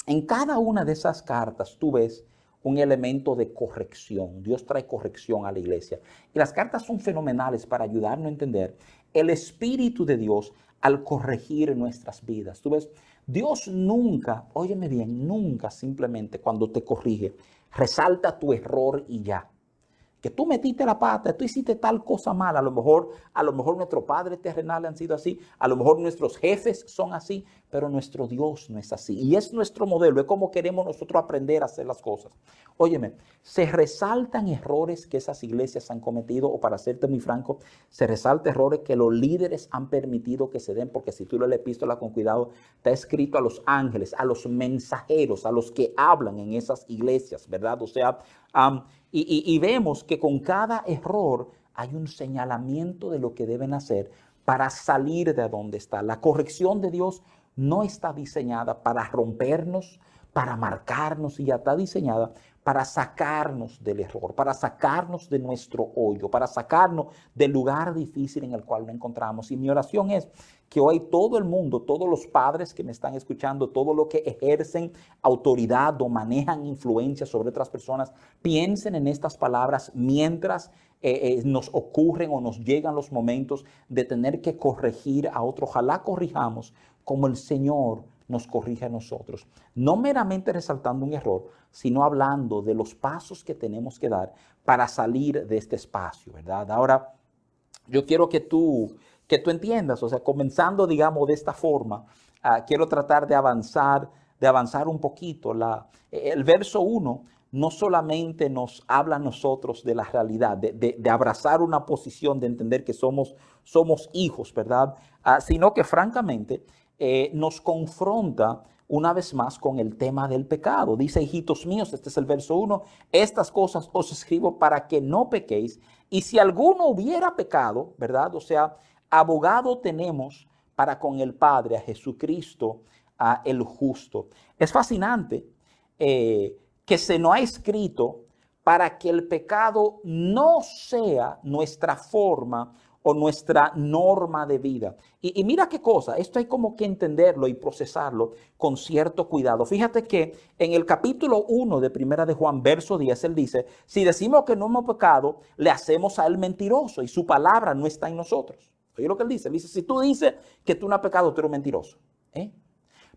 En cada una de esas cartas tú ves un elemento de corrección. Dios trae corrección a la iglesia. Y las cartas son fenomenales para ayudarnos a entender el Espíritu de Dios al corregir nuestras vidas. Tú ves, Dios nunca, óyeme bien, nunca simplemente cuando te corrige, resalta tu error y ya que tú metiste la pata, tú hiciste tal cosa mal, a lo mejor, a lo mejor nuestros padres terrenales han sido así, a lo mejor nuestros jefes son así, pero nuestro Dios no es así. Y es nuestro modelo, es como queremos nosotros aprender a hacer las cosas. Óyeme, se resaltan errores que esas iglesias han cometido, o para serte muy franco, se resaltan errores que los líderes han permitido que se den, porque si tú lees la epístola con cuidado, está escrito a los ángeles, a los mensajeros, a los que hablan en esas iglesias, ¿verdad? O sea, y, vemos que con cada error hay un señalamiento de lo que deben hacer para salir de donde está. La corrección de Dios no está diseñada para rompernos, para marcarnos y ya está diseñada para sacarnos del error, para sacarnos de nuestro hoyo, para sacarnos del lugar difícil en el cual nos encontramos. Y mi oración es que hoy todo el mundo, todos los padres que me están escuchando, todos los que ejercen autoridad o manejan influencia sobre otras personas, piensen en estas palabras mientras eh, eh, nos ocurren o nos llegan los momentos de tener que corregir a otro. Ojalá corrijamos como el Señor nos corrige a nosotros. No meramente resaltando un error, sino hablando de los pasos que tenemos que dar para salir de este espacio, ¿verdad? Ahora, yo quiero que tú, que tú entiendas, o sea, comenzando, digamos, de esta forma, ah, quiero tratar de avanzar, de avanzar un poquito. El verso 1 no solamente nos habla a nosotros de la realidad, de, abrazar una posición, de entender que somos, somos hijos, ¿verdad? Ah, sino que francamente eh, nos confronta una vez más con el tema del pecado. Dice, hijitos míos, este es el verso 1, estas cosas os escribo para que no pequéis. Y si alguno hubiera pecado, ¿verdad? O sea, abogado tenemos para con el Padre, a Jesucristo, a el justo. Es fascinante eh, que se nos ha escrito para que el pecado no sea nuestra forma o nuestra norma de vida. Y, mira qué cosa, esto hay como que entenderlo y procesarlo con cierto cuidado. Fíjate que en el capítulo 1 de Primera de Juan, verso 10, él dice, si decimos que no hemos pecado, le hacemos a él mentiroso y su palabra no está en nosotros. Oye lo que él dice, dice, si tú dices que tú no has pecado, tú eres mentiroso. ¿eh?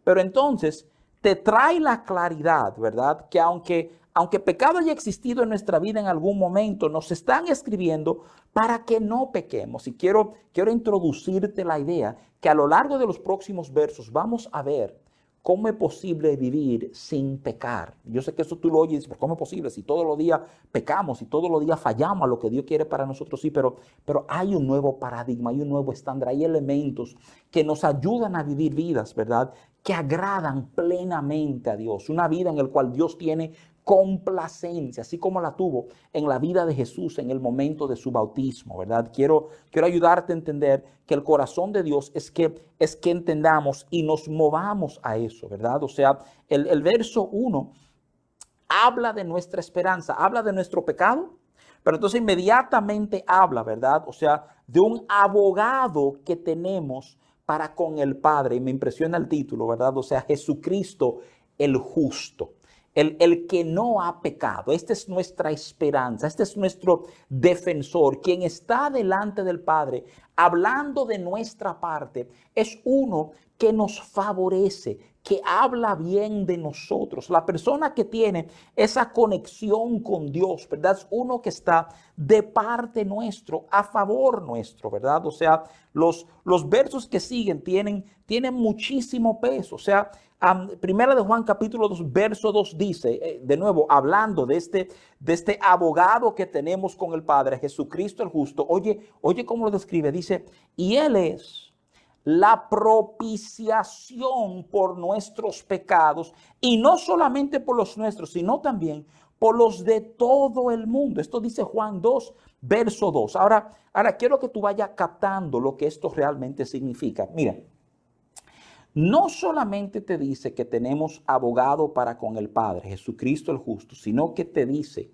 Pero entonces te trae la claridad, ¿verdad? Que aunque aunque pecado haya existido en nuestra vida en algún momento, nos están escribiendo para que no pequemos. Y quiero, quiero introducirte la idea que a lo largo de los próximos versos vamos a ver cómo es posible vivir sin pecar. Yo sé que eso tú lo oyes, pero ¿cómo es posible? Si todos los días pecamos, y todos los días fallamos a lo que Dios quiere para nosotros, sí, pero, pero hay un nuevo paradigma, hay un nuevo estándar, hay elementos que nos ayudan a vivir vidas, ¿verdad? Que agradan plenamente a Dios. Una vida en la cual Dios tiene complacencia, así como la tuvo en la vida de Jesús en el momento de su bautismo, ¿verdad? Quiero, quiero ayudarte a entender que el corazón de Dios es que, es que entendamos y nos movamos a eso, ¿verdad? O sea, el, el verso 1 habla de nuestra esperanza, habla de nuestro pecado, pero entonces inmediatamente habla, ¿verdad? O sea, de un abogado que tenemos para con el Padre. Y me impresiona el título, ¿verdad? O sea, Jesucristo el justo el, que no ha pecado. Esta es nuestra esperanza, este es nuestro defensor, quien está delante del Padre, hablando de nuestra parte, es uno que nos favorece, que habla bien de nosotros. La persona que tiene esa conexión con Dios, ¿verdad? Es uno que está de parte nuestro, a favor nuestro, ¿verdad? O sea, los, los versos que siguen tienen, tienen muchísimo peso. O sea, primera de Juan capítulo 2, verso 2 dice, eh, de nuevo, hablando de este, de este abogado que tenemos con el Padre, Jesucristo el justo. Oye, oye cómo lo describe. Dice, y Él es la propiciación por nuestros pecados, y no solamente por los nuestros, sino también por los de todo el mundo. Esto dice Juan 2, verso 2. Ahora, ahora quiero que tú vayas captando lo que esto realmente significa. Mira, no solamente te dice que tenemos abogado para con el Padre, Jesucristo el justo, sino que te dice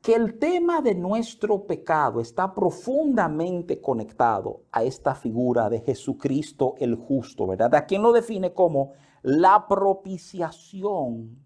que el tema de nuestro pecado está profundamente conectado a esta figura de Jesucristo el justo, ¿verdad? A quien lo define como la propiciación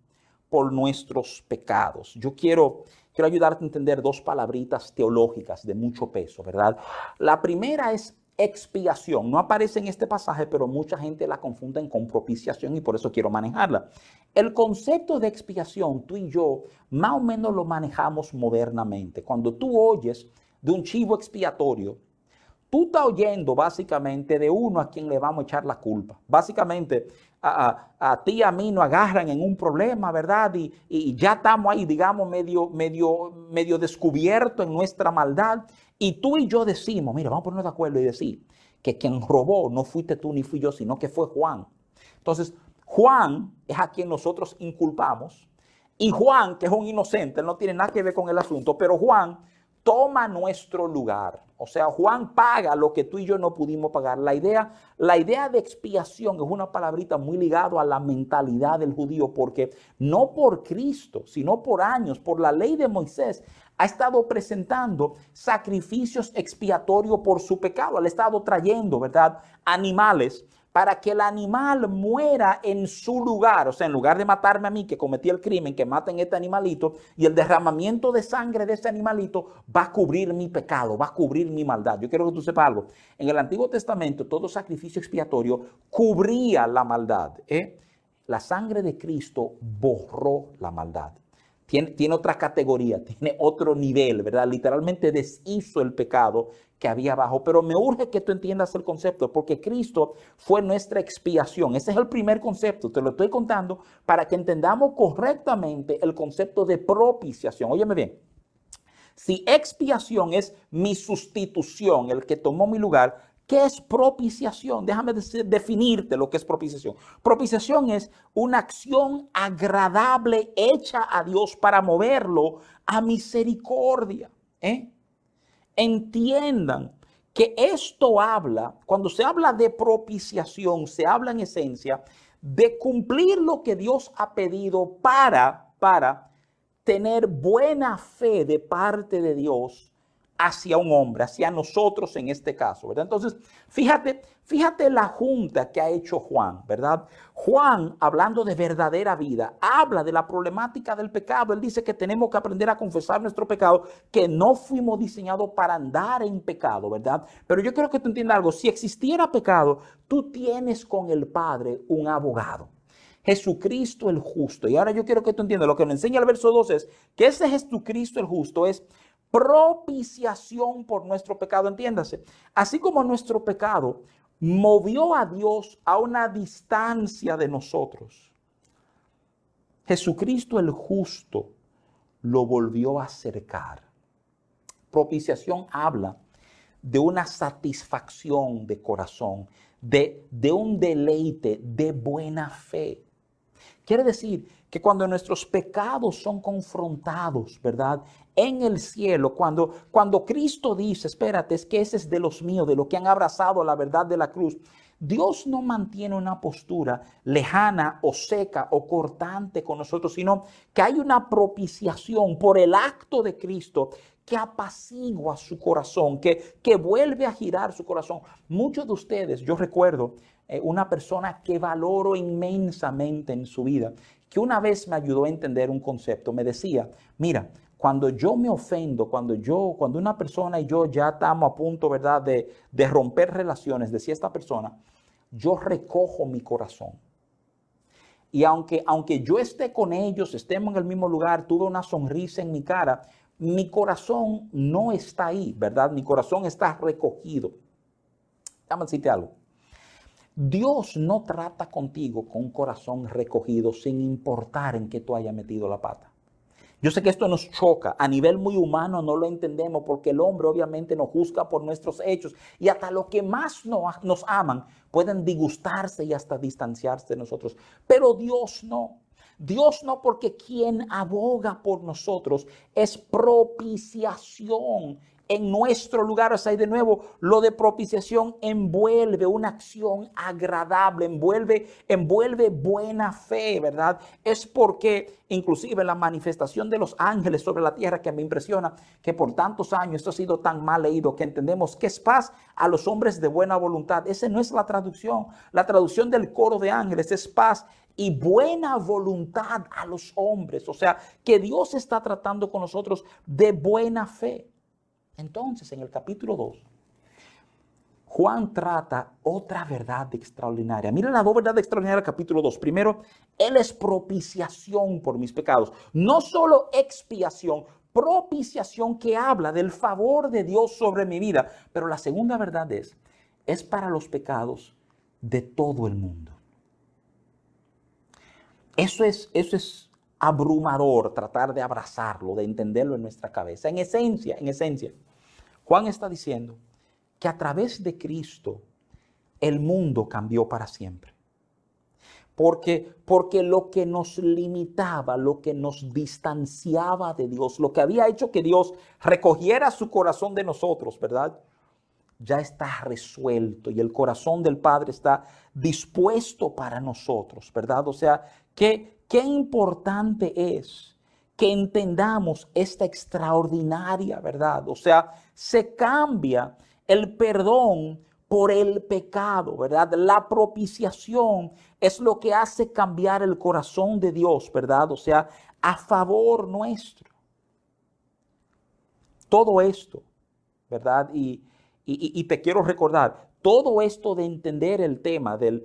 por nuestros pecados. Yo quiero, quiero ayudarte a entender dos palabritas teológicas de mucho peso, ¿verdad? La primera es expiación. No aparece en este pasaje, pero mucha gente la confunde con propiciación y por eso quiero manejarla. El concepto de expiación, tú y yo, más o menos lo manejamos modernamente. Cuando tú oyes de un chivo expiatorio, tú estás oyendo básicamente de uno a quien le vamos a echar la culpa. Básicamente, a, ti y a mí nos agarran en un problema, ¿verdad? Y, y, ya estamos ahí, digamos, medio, medio, medio descubierto en nuestra maldad. Y tú y yo decimos, mira, vamos a ponernos de acuerdo y decir que quien robó no fuiste tú ni fui yo, sino que fue Juan. Entonces, Juan es a quien nosotros inculpamos. Y Juan, que es un inocente, no tiene nada que ver con el asunto, pero Juan toma nuestro lugar. O sea, Juan paga lo que tú y yo no pudimos pagar. La idea, la idea de expiación es una palabrita muy ligada a la mentalidad del judío, porque no por Cristo, sino por años, por la ley de Moisés, ha estado presentando sacrificios expiatorios por su pecado. Ha estado trayendo, ¿verdad? Animales para que el animal muera en su lugar, o sea, en lugar de matarme a mí que cometí el crimen, que maten este animalito, y el derramamiento de sangre de este animalito va a cubrir mi pecado, va a cubrir mi maldad. Yo quiero que tú sepas algo. En el Antiguo Testamento, todo sacrificio expiatorio cubría la maldad. ¿eh? La sangre de Cristo borró la maldad. Tiene, tiene, otra categoría, tiene otro nivel, ¿verdad? Literalmente deshizo el pecado que había abajo. Pero me urge que tú entiendas el concepto, porque Cristo fue nuestra expiación. Ese es el primer concepto, te lo estoy contando para que entendamos correctamente el concepto de propiciación. Óyeme bien, si expiación es mi sustitución, el que tomó mi lugar, ¿Qué es propiciación? Déjame definirte lo que es propiciación. Propiciación es una acción agradable hecha a Dios para moverlo a misericordia. ¿eh? entiendan que esto habla, cuando se habla de propiciación, se habla en esencia de cumplir lo que Dios ha pedido para, para tener buena fe de parte de Dios hacia un hombre, hacia nosotros en este caso, ¿verdad? Entonces, fíjate, fíjate la junta que ha hecho Juan, ¿verdad? Juan, hablando de verdadera vida, habla de la problemática del pecado. Él dice que tenemos que aprender a confesar nuestro pecado, que no fuimos diseñados para andar en pecado, ¿verdad? Pero yo quiero que tú entiendas algo, si existiera pecado, tú tienes con el Padre un abogado. Jesucristo el justo. Y ahora yo quiero que tú entiendas, lo que nos enseña el verso 2 es que ese Jesucristo el justo es propiciación por nuestro pecado, entiéndase. Así como nuestro pecado movió a Dios a una distancia de nosotros, Jesucristo el justo lo volvió a acercar. Propiciación habla de una satisfacción de corazón, de, de un deleite, de buena fe. Quiere decir que cuando nuestros pecados son confrontados, ¿verdad? En el cielo, cuando, cuando Cristo dice, espérate, es que ese es de los míos, de los que han abrazado la verdad de la cruz, Dios no mantiene una postura lejana o seca o cortante con nosotros, sino que hay una propiciación por el acto de Cristo que apacigua su corazón, que, que vuelve a girar su corazón. Muchos de ustedes, yo recuerdo eh, una persona que valoro inmensamente en su vida, que una vez me ayudó a entender un concepto, me decía, mira, cuando yo me ofendo, cuando yo, cuando una persona y yo ya estamos a punto, ¿verdad?, de, de romper relaciones, decía esta persona, yo recojo mi corazón. Y aunque, aunque yo esté con ellos, estemos en el mismo lugar, tuve una sonrisa en mi cara, mi corazón no está ahí, ¿verdad? Mi corazón está recogido. Déjame decirte algo. Dios no trata contigo con un corazón recogido sin importar en qué tú hayas metido la pata. Yo sé que esto nos choca, a nivel muy humano no lo entendemos porque el hombre obviamente nos juzga por nuestros hechos y hasta los que más nos aman pueden disgustarse y hasta distanciarse de nosotros. Pero Dios no. Dios no porque quien aboga por nosotros es propiciación en nuestro lugar. O sea, de nuevo, lo de propiciación envuelve una acción agradable, envuelve, envuelve buena fe, ¿verdad? Es porque inclusive la manifestación de los ángeles sobre la tierra que me impresiona que por tantos años esto ha sido tan mal leído que entendemos que es paz a los hombres de buena voluntad. Esa no es la traducción. La traducción del coro de ángeles es paz y buena voluntad a los hombres. O sea, que Dios está tratando con nosotros de buena fe. Entonces, en el capítulo 2, Juan trata otra verdad extraordinaria. Mira la dos verdades extraordinarias del capítulo 2. Primero, Él es propiciación por mis pecados. No solo expiación, propiciación que habla del favor de Dios sobre mi vida. Pero la segunda verdad es, es para los pecados de todo el mundo. Eso es, eso es abrumador tratar de abrazarlo, de entenderlo en nuestra cabeza. En esencia, en esencia, Juan está diciendo que a través de Cristo el mundo cambió para siempre. Porque, porque lo que nos limitaba, lo que nos distanciaba de Dios, lo que había hecho que Dios recogiera su corazón de nosotros, ¿verdad? Ya está resuelto y el corazón del Padre está dispuesto para nosotros, ¿verdad? O sea, qué, qué importante es que entendamos esta extraordinaria verdad. O sea, se cambia el perdón por el pecado, ¿verdad? La propiciación es lo que hace cambiar el corazón de Dios, ¿verdad? O sea, a favor nuestro. Todo esto, ¿verdad? Y, y, te quiero recordar, todo esto de entender el tema del,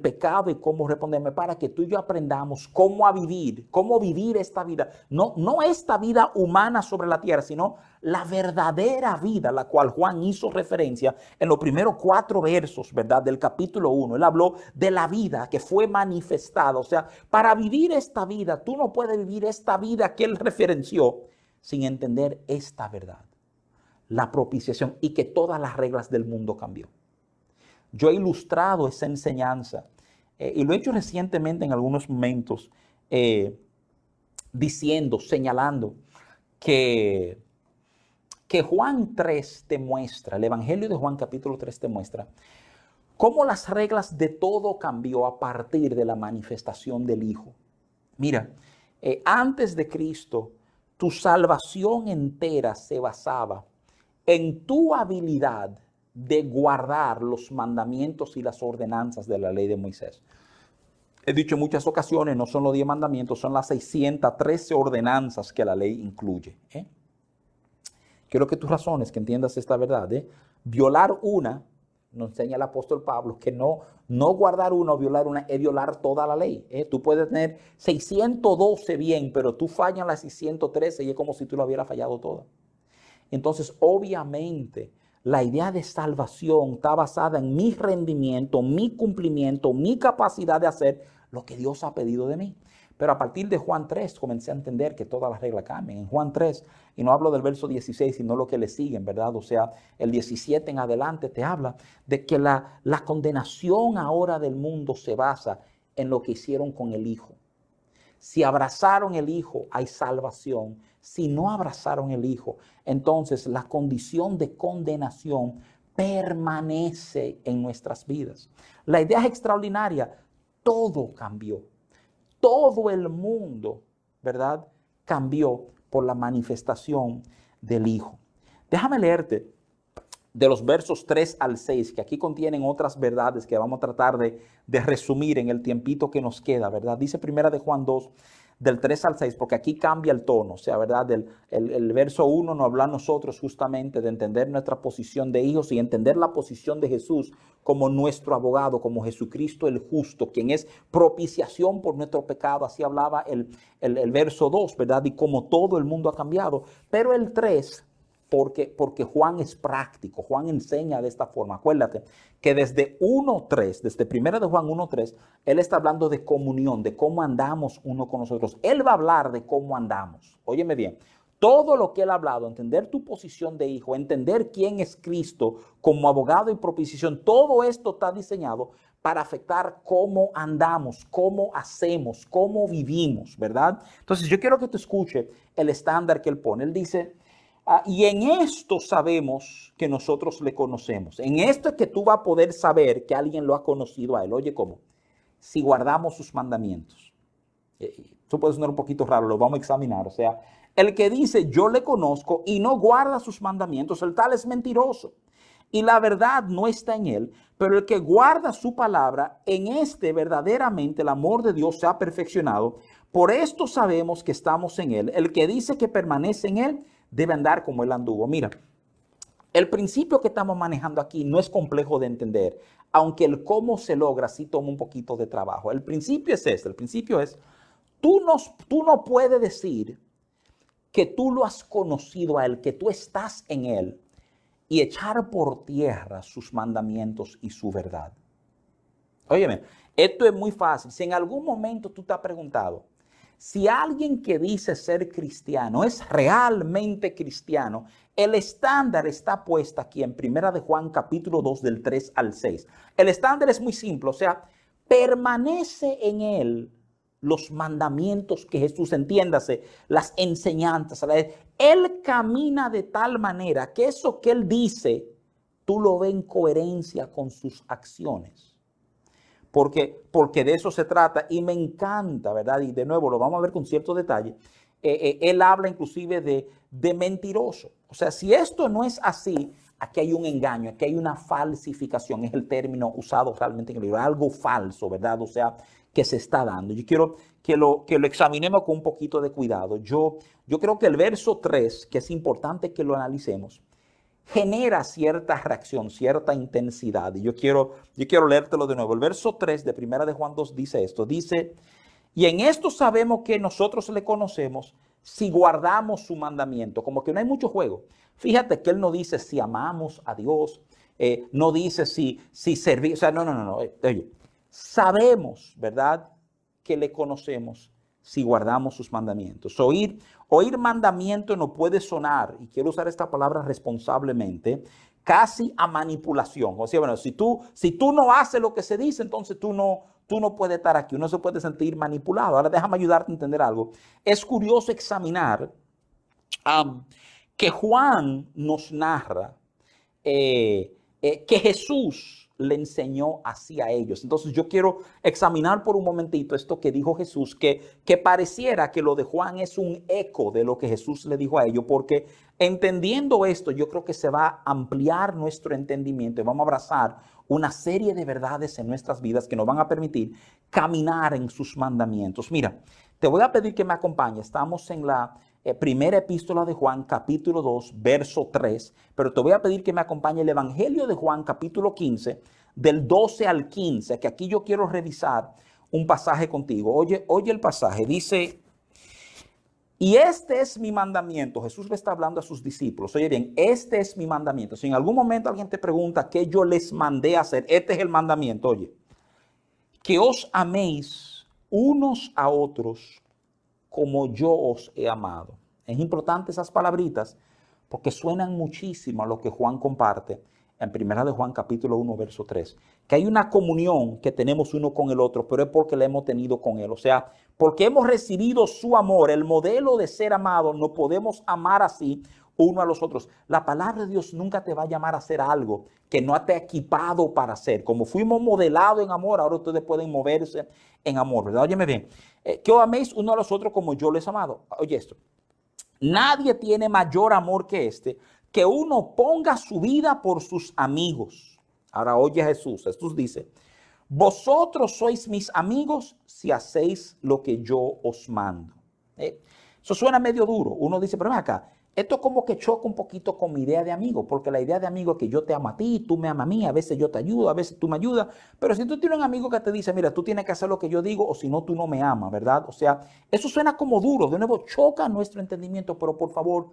pecado y cómo responderme para que tú y yo aprendamos cómo a vivir, cómo vivir esta vida. No, no esta vida humana sobre la tierra, sino la verdadera vida, la cual Juan hizo referencia en los primeros cuatro versos, ¿verdad? Del capítulo 1. Él habló de la vida que fue manifestada. O sea, para vivir esta vida, tú no puedes vivir esta vida que él referenció sin entender esta verdad, la propiciación y que todas las reglas del mundo cambió. Yo he ilustrado esa enseñanza eh, y lo he hecho recientemente en algunos momentos, eh, diciendo, señalando que, que Juan 3 te muestra, el Evangelio de Juan capítulo 3 te muestra, cómo las reglas de todo cambió a partir de la manifestación del Hijo. Mira, eh, antes de Cristo, tu salvación entera se basaba en tu habilidad de guardar los mandamientos y las ordenanzas de la ley de Moisés. He dicho en muchas ocasiones, no son los 10 mandamientos, son las 613 ordenanzas que la ley incluye. ¿eh? Quiero que tus razones, que entiendas esta verdad. ¿eh? Violar una, nos enseña el apóstol Pablo, que no, no guardar una o violar una es violar toda la ley. ¿eh? Tú puedes tener 612 bien, pero tú fallas las 613 y es como si tú lo hubieras fallado toda. Entonces, obviamente, la idea de salvación está basada en mi rendimiento, mi cumplimiento, mi capacidad de hacer lo que Dios ha pedido de mí. Pero a partir de Juan 3 comencé a entender que todas las reglas cambian. En Juan 3, y no hablo del verso 16, sino lo que le siguen, ¿verdad? O sea, el 17 en adelante te habla de que la, la condenación ahora del mundo se basa en lo que hicieron con el Hijo. Si abrazaron el Hijo, hay salvación. Si no abrazaron el Hijo, entonces la condición de condenación permanece en nuestras vidas. La idea es extraordinaria. Todo cambió. Todo el mundo, ¿verdad? Cambió por la manifestación del Hijo. Déjame leerte de los versos 3 al 6, que aquí contienen otras verdades que vamos a tratar de, resumir en el tiempito que nos queda, ¿verdad? Dice primera de Juan 2, del 3 al 6, porque aquí cambia el tono, o sea, ¿verdad? Del, el, verso 1 nos habla a nosotros justamente de entender nuestra posición de hijos y entender la posición de Jesús como nuestro abogado, como Jesucristo el justo, quien es propiciación por nuestro pecado, así hablaba el, el, el verso 2, ¿verdad? Y como todo el mundo ha cambiado, pero el 3 porque, porque Juan es práctico, Juan enseña de esta forma. Acuérdate que desde 1.3, desde 1 de Juan 1.3, él está hablando de comunión, de cómo andamos uno con nosotros. Él va a hablar de cómo andamos. Óyeme bien, todo lo que él ha hablado, entender tu posición de hijo, entender quién es Cristo como abogado y propiciación, todo esto está diseñado para afectar cómo andamos, cómo hacemos, cómo vivimos, ¿verdad? Entonces yo quiero que tú escuche el estándar que él pone. Él dice, Ah, y en esto sabemos que nosotros le conocemos. En esto es que tú vas a poder saber que alguien lo ha conocido a él. Oye, ¿cómo? Si guardamos sus mandamientos. Eh, eso puede sonar un poquito raro, lo vamos a examinar. O sea, el que dice yo le conozco y no guarda sus mandamientos, el tal es mentiroso. Y la verdad no está en él, pero el que guarda su palabra, en este verdaderamente el amor de Dios se ha perfeccionado. Por esto sabemos que estamos en él. El que dice que permanece en él, debe andar como él anduvo. Mira, el principio que estamos manejando aquí no es complejo de entender, aunque el cómo se logra sí toma un poquito de trabajo. El principio es este, el principio es, tú no, tú no puedes decir que tú lo has conocido a él, que tú estás en él, y echar por tierra sus mandamientos y su verdad. Óyeme, esto es muy fácil. Si en algún momento tú te has preguntado, si alguien que dice ser cristiano es realmente cristiano, el estándar está puesto aquí en Primera de Juan capítulo 2 del 3 al 6. El estándar es muy simple, o sea, permanece en él los mandamientos que Jesús, entiéndase, las enseñanzas. Él camina de tal manera que eso que él dice, tú lo ves en coherencia con sus acciones. Porque, porque de eso se trata y me encanta, ¿verdad? Y de nuevo lo vamos a ver con cierto detalle. Eh, eh, él habla inclusive de, de mentiroso. O sea, si esto no es así, aquí hay un engaño, aquí hay una falsificación, es el término usado realmente en el libro, algo falso, ¿verdad? O sea, que se está dando. Yo quiero que lo, que lo examinemos con un poquito de cuidado. Yo, yo creo que el verso 3, que es importante que lo analicemos, genera cierta reacción, cierta intensidad. Y yo quiero, yo quiero leértelo de nuevo. El verso 3 de Primera de Juan 2 dice esto. Dice, y en esto sabemos que nosotros le conocemos si guardamos su mandamiento. Como que no hay mucho juego. Fíjate que él no dice si amamos a Dios, eh, no dice si, si servir, o sea, no, no, no, no. Oye, sabemos, ¿verdad? Que le conocemos si guardamos sus mandamientos. Oír, oír mandamiento no puede sonar, y quiero usar esta palabra responsablemente, casi a manipulación. O sea, bueno, si tú, si tú no haces lo que se dice, entonces tú no, tú no puedes estar aquí, uno se puede sentir manipulado. Ahora déjame ayudarte a entender algo. Es curioso examinar que Juan nos narra eh, eh, que Jesús le enseñó así a ellos. Entonces yo quiero examinar por un momentito esto que dijo Jesús, que, que pareciera que lo de Juan es un eco de lo que Jesús le dijo a ellos, porque entendiendo esto yo creo que se va a ampliar nuestro entendimiento y vamos a abrazar una serie de verdades en nuestras vidas que nos van a permitir caminar en sus mandamientos. Mira, te voy a pedir que me acompañes. Estamos en la eh, primera epístola de Juan, capítulo 2, verso 3, pero te voy a pedir que me acompañe el Evangelio de Juan, capítulo 15, del 12 al 15, que aquí yo quiero revisar un pasaje contigo. Oye, oye el pasaje, dice, y este es mi mandamiento. Jesús le está hablando a sus discípulos. Oye bien, este es mi mandamiento. Si en algún momento alguien te pregunta qué yo les mandé a hacer, este es el mandamiento, oye, que os améis unos a otros como yo os he amado. Es importante esas palabritas porque suenan muchísimo lo que Juan comparte en Primera de Juan capítulo 1 verso 3, que hay una comunión que tenemos uno con el otro, pero es porque la hemos tenido con él, o sea, porque hemos recibido su amor, el modelo de ser amado, no podemos amar así uno a los otros. La palabra de Dios nunca te va a llamar a hacer algo que no te ha equipado para hacer. Como fuimos modelados en amor, ahora ustedes pueden moverse en amor, ¿verdad? Óyeme bien. Eh, que os améis uno a los otros como yo les he amado. Oye esto. Nadie tiene mayor amor que este, que uno ponga su vida por sus amigos. Ahora oye Jesús. Jesús dice, vosotros sois mis amigos si hacéis lo que yo os mando. Eh, eso suena medio duro. Uno dice, pero acá, esto como que choca un poquito con mi idea de amigo, porque la idea de amigo es que yo te amo a ti, tú me amas a mí, a veces yo te ayudo, a veces tú me ayudas, pero si tú tienes un amigo que te dice, mira, tú tienes que hacer lo que yo digo o si no, tú no me amas, ¿verdad? O sea, eso suena como duro, de nuevo choca nuestro entendimiento, pero por favor,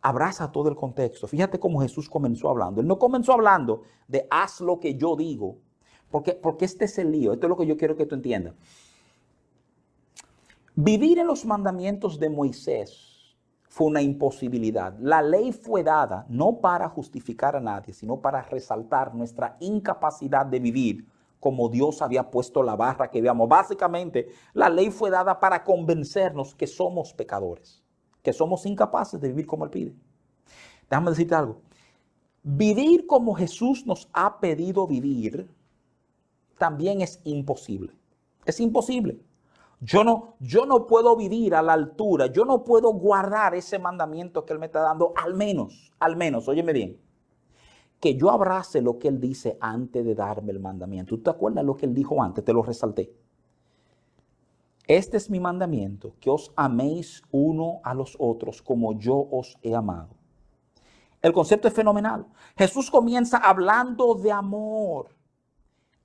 abraza todo el contexto. Fíjate cómo Jesús comenzó hablando. Él no comenzó hablando de haz lo que yo digo, porque, porque este es el lío, esto es lo que yo quiero que tú entiendas. Vivir en los mandamientos de Moisés fue una imposibilidad. La ley fue dada no para justificar a nadie, sino para resaltar nuestra incapacidad de vivir como Dios había puesto la barra que veamos. Básicamente, la ley fue dada para convencernos que somos pecadores, que somos incapaces de vivir como Él pide. Déjame decirte algo. Vivir como Jesús nos ha pedido vivir también es imposible. Es imposible. Yo no, yo no puedo vivir a la altura, yo no puedo guardar ese mandamiento que Él me está dando, al menos, al menos, óyeme bien, que yo abrace lo que Él dice antes de darme el mandamiento. ¿Tú te acuerdas lo que Él dijo antes? Te lo resalté. Este es mi mandamiento, que os améis uno a los otros como yo os he amado. El concepto es fenomenal. Jesús comienza hablando de amor.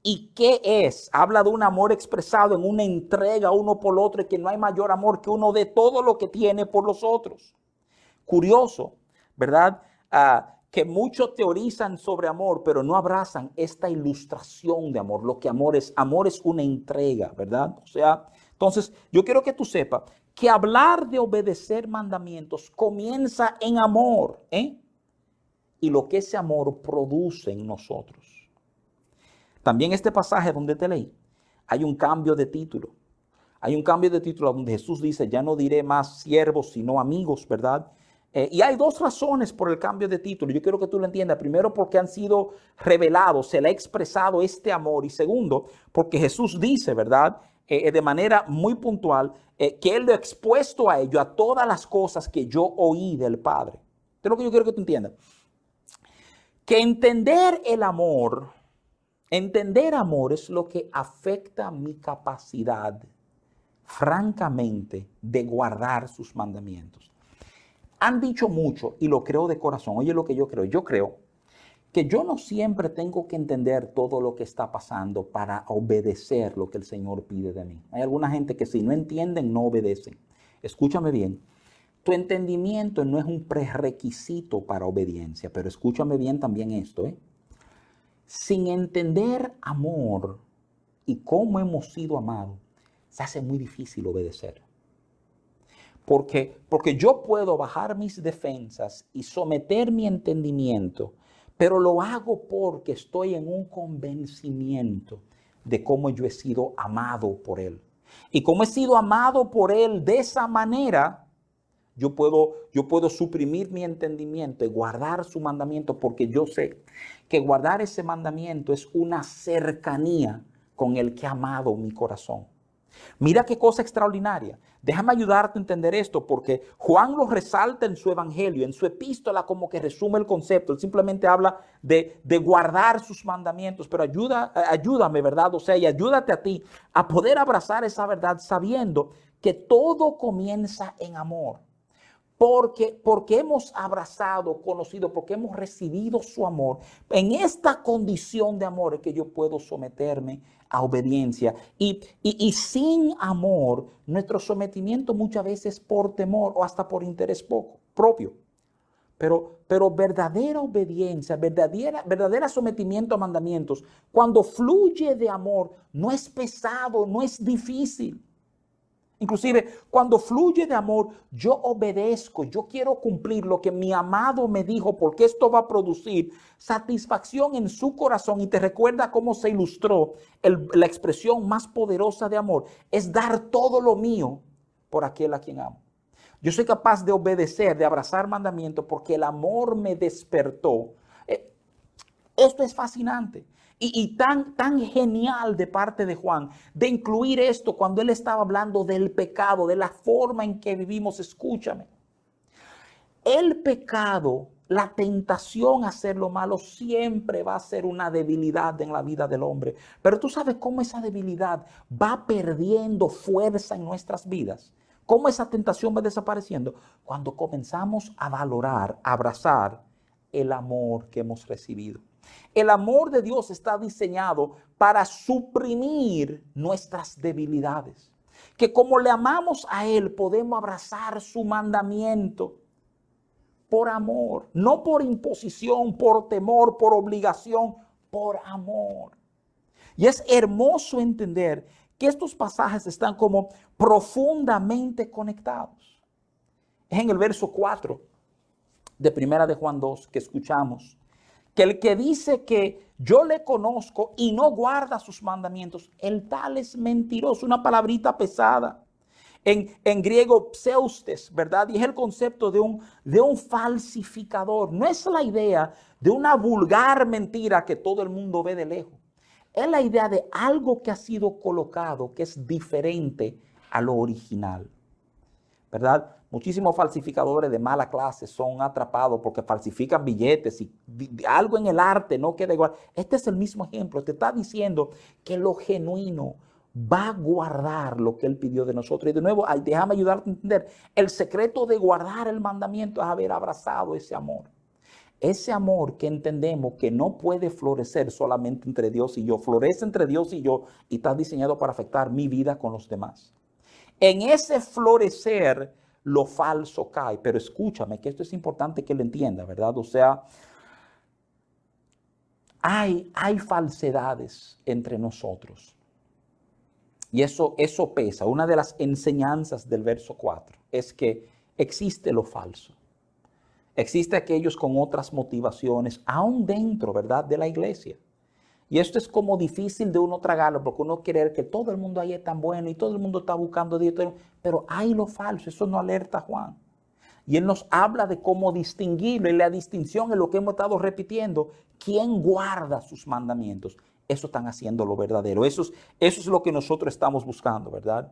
¿Y qué es? Habla de un amor expresado en una entrega uno por el otro y que no hay mayor amor que uno de todo lo que tiene por los otros. Curioso, ¿verdad? Ah, que muchos teorizan sobre amor, pero no abrazan esta ilustración de amor. Lo que amor es, amor es una entrega, ¿verdad? O sea, entonces yo quiero que tú sepas que hablar de obedecer mandamientos comienza en amor, ¿eh? Y lo que ese amor produce en nosotros. También este pasaje donde te leí hay un cambio de título. Hay un cambio de título donde Jesús dice, ya no diré más siervos, sino amigos, ¿verdad? Eh, y hay dos razones por el cambio de título. Yo quiero que tú lo entiendas. Primero, porque han sido revelados, se le ha expresado este amor. Y segundo, porque Jesús dice, ¿verdad? Eh, de manera muy puntual, que Él lo ha expuesto a ello, a todas las cosas que yo oí del Padre. Esto es lo que yo quiero que tú entiendas. Que entender el amor, entender amor es lo que afecta mi capacidad, francamente, de guardar sus mandamientos. Han dicho mucho y lo creo de corazón. Oye lo que yo creo. Yo creo que yo no siempre tengo que entender todo lo que está pasando para obedecer lo que el Señor pide de mí. Hay alguna gente que si no entienden, no obedecen. Escúchame bien. Tu entendimiento no es un prerequisito para obediencia, pero escúchame bien también esto. ¿eh? Sin entender amor y cómo hemos sido amados, se hace muy difícil obedecer. Porque, porque yo puedo bajar mis defensas y someter mi entendimiento, pero lo hago porque estoy en un convencimiento de cómo yo he sido amado por Él. Y como he sido amado por Él de esa manera, yo puedo, yo puedo suprimir mi entendimiento y guardar su mandamiento porque yo sé que guardar ese mandamiento es una cercanía con el que ha amado mi corazón. Mira qué cosa extraordinaria. Déjame ayudarte a entender esto porque Juan lo resalta en su evangelio, en su epístola como que resume el concepto. Él simplemente habla de, de guardar sus mandamientos, pero ayuda, ayúdame, ¿verdad? O sea, y ayúdate a ti a poder abrazar esa verdad sabiendo que todo comienza en amor porque, porque hemos abrazado, conocido, porque hemos recibido su amor. En esta condición de amor es que yo puedo someterme a obediencia. Y, y, sin amor, nuestro sometimiento muchas veces por temor o hasta por interés poco, propio. Pero, pero verdadera obediencia, verdadera, verdadera sometimiento a mandamientos, cuando fluye de amor, no es pesado, no es difícil. Inclusive cuando fluye de amor, yo obedezco, yo quiero cumplir lo que mi amado me dijo, porque esto va a producir satisfacción en su corazón y te recuerda cómo se ilustró la expresión más poderosa de amor, es dar todo lo mío por aquel a quien amo. Yo soy capaz de obedecer, de abrazar mandamientos porque el amor me despertó. Eh, esto es fascinante. Y, tan, tan genial de parte de Juan de incluir esto cuando él estaba hablando del pecado, de la forma en que vivimos. Escúchame. El pecado, la tentación a hacer lo malo siempre va a ser una debilidad en la vida del hombre. Pero tú sabes cómo esa debilidad va perdiendo fuerza en nuestras vidas. ¿Cómo esa tentación va desapareciendo? Cuando comenzamos a valorar, a abrazar el amor que hemos recibido. El amor de Dios está diseñado para suprimir nuestras debilidades. Que como le amamos a Él, podemos abrazar su mandamiento por amor, no por imposición, por temor, por obligación, por amor. Y es hermoso entender que estos pasajes están como profundamente conectados. Es en el verso 4 de Primera de Juan 2 que escuchamos que el que dice que yo le conozco y no guarda sus mandamientos, el tal es mentiroso, una palabrita pesada. En, en, griego, pseustes, ¿verdad? Y es el concepto de un, de un falsificador. No es la idea de una vulgar mentira que todo el mundo ve de lejos. Es la idea de algo que ha sido colocado, que es diferente a lo original. ¿Verdad? Muchísimos falsificadores de mala clase son atrapados porque falsifican billetes y algo en el arte no queda igual. Este es el mismo ejemplo. Te está diciendo que lo genuino va a guardar lo que Él pidió de nosotros. Y de nuevo, déjame ayudarte a entender. El secreto de guardar el mandamiento es haber abrazado ese amor. Ese amor que entendemos que no puede florecer solamente entre Dios y yo, florece entre Dios y yo y está diseñado para afectar mi vida con los demás. En ese florecer lo falso cae. Pero escúchame, que esto es importante que lo entienda, ¿verdad? O sea, hay, hay falsedades entre nosotros. Y eso, eso pesa. Una de las enseñanzas del verso 4 es que existe lo falso. Existe aquellos con otras motivaciones, aún dentro, ¿verdad?, de la iglesia. Y esto es como difícil de uno tragarlo, porque uno quiere que todo el mundo ahí es tan bueno y todo el mundo está buscando Dios. Pero hay lo falso, eso no alerta a Juan. Y él nos habla de cómo distinguirlo y la distinción es lo que hemos estado repitiendo. ¿Quién guarda sus mandamientos? Eso están haciendo lo verdadero. Eso es, eso es lo que nosotros estamos buscando, ¿verdad?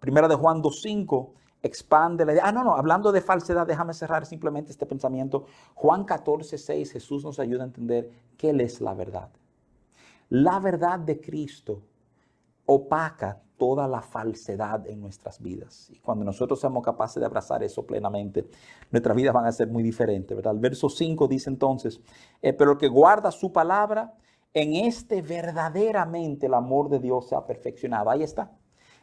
Primera de Juan 2.5 expande la idea. Ah, no, no, hablando de falsedad, déjame cerrar simplemente este pensamiento. Juan 14.6, Jesús nos ayuda a entender qué es la verdad. La verdad de Cristo opaca toda la falsedad en nuestras vidas. Y cuando nosotros seamos capaces de abrazar eso plenamente, nuestras vidas van a ser muy diferentes, ¿verdad? El verso 5 dice entonces, eh, pero el que guarda su palabra, en este verdaderamente el amor de Dios se ha perfeccionado. Ahí está.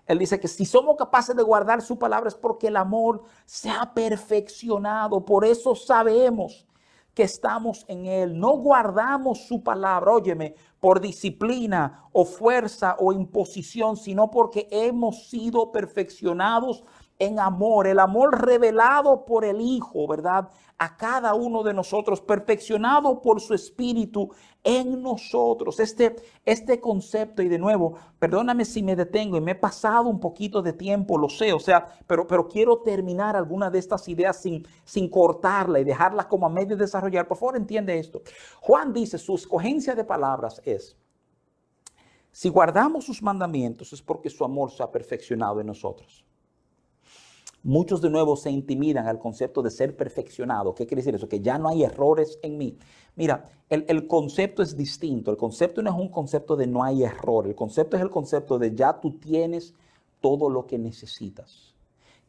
Él dice que si somos capaces de guardar su palabra es porque el amor se ha perfeccionado. Por eso sabemos que estamos en Él. No guardamos su palabra, óyeme, por disciplina o fuerza o imposición, sino porque hemos sido perfeccionados en amor, el amor revelado por el Hijo, ¿verdad? A cada uno de nosotros, perfeccionado por su Espíritu en nosotros. Este, este concepto, y de nuevo, perdóname si me detengo y me he pasado un poquito de tiempo, lo sé, o sea, pero, pero quiero terminar alguna de estas ideas sin, sin cortarla y dejarla como a medio de desarrollar. Por favor, entiende esto. Juan dice, su escogencia de palabras es, si guardamos sus mandamientos es porque su amor se ha perfeccionado en nosotros. Muchos de nuevo se intimidan al concepto de ser perfeccionado. ¿Qué quiere decir eso? Que ya no hay errores en mí. Mira, el, el, concepto es distinto. El concepto no es un concepto de no hay error. El concepto es el concepto de ya tú tienes todo lo que necesitas.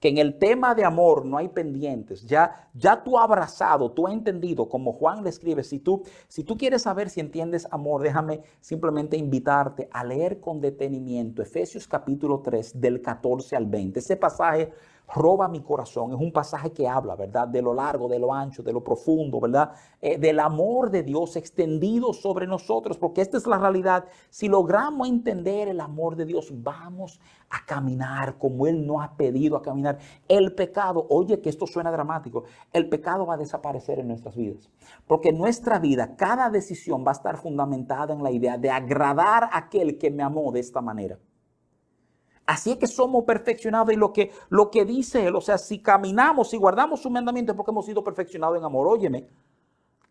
Que en el tema de amor no hay pendientes. Ya, ya tú abrazado, tú has entendido, como Juan le escribe, si tú, si tú quieres saber si entiendes amor, déjame simplemente invitarte a leer con detenimiento Efesios capítulo 3 del 14 al 20. Ese pasaje roba mi corazón. Es un pasaje que habla, ¿verdad? De lo largo, de lo ancho, de lo profundo, ¿verdad? Eh, del amor de Dios extendido sobre nosotros, porque esta es la realidad. Si logramos entender el amor de Dios, vamos a caminar como Él nos ha pedido a caminar. El pecado, oye que esto suena dramático, el pecado va a desaparecer en nuestras vidas, porque en nuestra vida cada decisión va a estar fundamentada en la idea de agradar a aquel que me amó de esta manera. Así es que somos perfeccionados y lo que, lo que dice él, o sea, si caminamos, si guardamos su mandamiento es porque hemos sido perfeccionados en amor. Óyeme,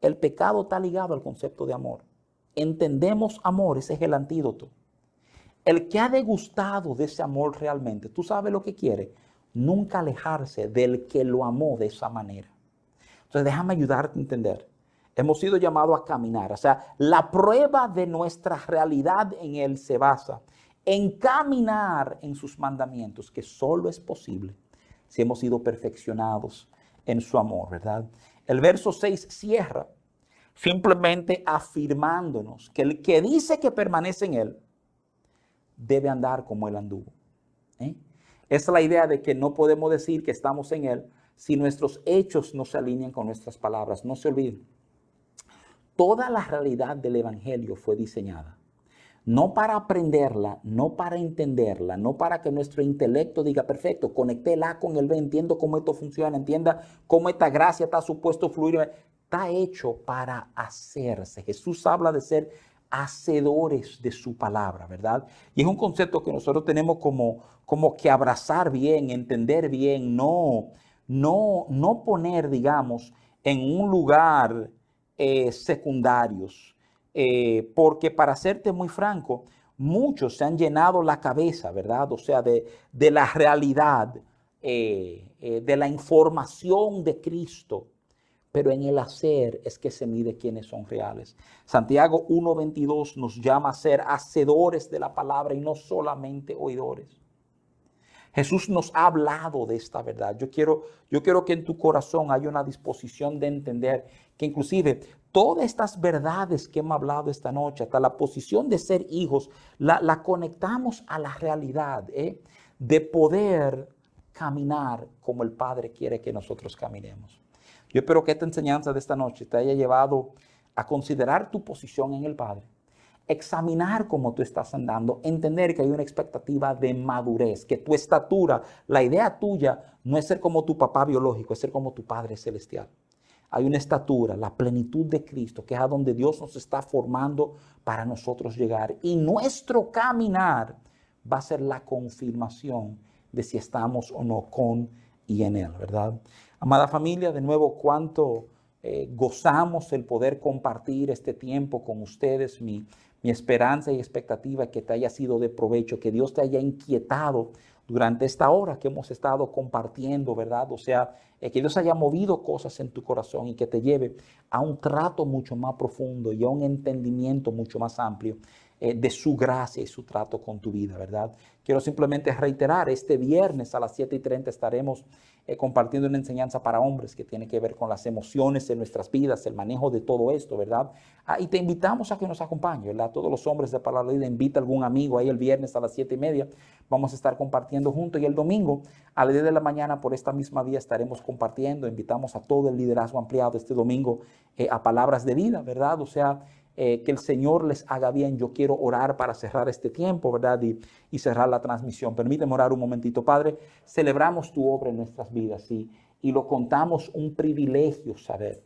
el pecado está ligado al concepto de amor. Entendemos amor, ese es el antídoto. El que ha degustado de ese amor realmente, tú sabes lo que quiere, nunca alejarse del que lo amó de esa manera. Entonces déjame ayudarte a entender. Hemos sido llamados a caminar. O sea, la prueba de nuestra realidad en Él se basa encaminar en sus mandamientos, que solo es posible si hemos sido perfeccionados en su amor, ¿verdad? El verso 6 cierra simplemente afirmándonos que el que dice que permanece en él debe andar como él anduvo. ¿eh? Es la idea de que no podemos decir que estamos en él si nuestros hechos no se alinean con nuestras palabras. No se olviden, toda la realidad del Evangelio fue diseñada no para aprenderla, no para entenderla, no para que nuestro intelecto diga, perfecto, conecté el A con el B, entiendo cómo esto funciona, entienda cómo esta gracia está supuesto fluir. Está hecho para hacerse. Jesús habla de ser hacedores de su palabra, ¿verdad? Y es un concepto que nosotros tenemos como, como que abrazar bien, entender bien, no, no, no poner, digamos, en un lugar eh, secundarios eh, porque para serte muy franco, muchos se han llenado la cabeza, ¿verdad? O sea, de, la realidad, eh, eh, de la información de Cristo, pero en el hacer es que se mide quiénes son reales. Santiago 1.22 nos llama a ser hacedores de la palabra y no solamente oidores. Jesús nos ha hablado de esta verdad. Yo quiero, yo quiero que en tu corazón haya una disposición de entender que inclusive todas estas verdades que hemos hablado esta noche, hasta la posición de ser hijos, la, conectamos a la realidad ¿eh? de poder caminar como el Padre quiere que nosotros caminemos. Yo espero que esta enseñanza de esta noche te haya llevado a considerar tu posición en el Padre, examinar cómo tú estás andando, entender que hay una expectativa de madurez, que tu estatura, la idea tuya no es ser como tu papá biológico, es ser como tu Padre celestial. Hay una estatura, la plenitud de Cristo, que es a donde Dios nos está formando para nosotros llegar. Y nuestro caminar va a ser la confirmación de si estamos o no con y en Él, ¿verdad? Amada familia, de nuevo, cuánto eh, gozamos el poder compartir este tiempo con ustedes. Mi, mi esperanza y expectativa es que te haya sido de provecho, que Dios te haya inquietado durante esta hora que hemos estado compartiendo, ¿verdad? O sea, eh, que Dios haya movido cosas en tu corazón y que te lleve a un trato mucho más profundo y a un entendimiento mucho más amplio eh, de su gracia y su trato con tu vida, ¿verdad? Quiero simplemente reiterar, este viernes a las 7 y 30 estaremos eh, compartiendo una enseñanza para hombres que tiene que ver con las emociones en nuestras vidas, el manejo de todo esto, ¿verdad? Ah, y te invitamos a que nos acompañe, ¿verdad? Todos los hombres de Palabra Vida, invita a algún amigo ahí el viernes a las 7 y media, vamos a estar compartiendo juntos y el domingo a las 10 de la mañana por esta misma vía estaremos compartiendo, invitamos a todo el liderazgo ampliado este domingo eh, a palabras de vida, ¿verdad? O sea, eh, que el Señor les haga bien. Yo quiero orar para cerrar este tiempo, ¿verdad? Y, cerrar la transmisión. Permíteme orar un momentito, Padre. Celebramos tu obra en nuestras vidas y, y lo contamos un privilegio saber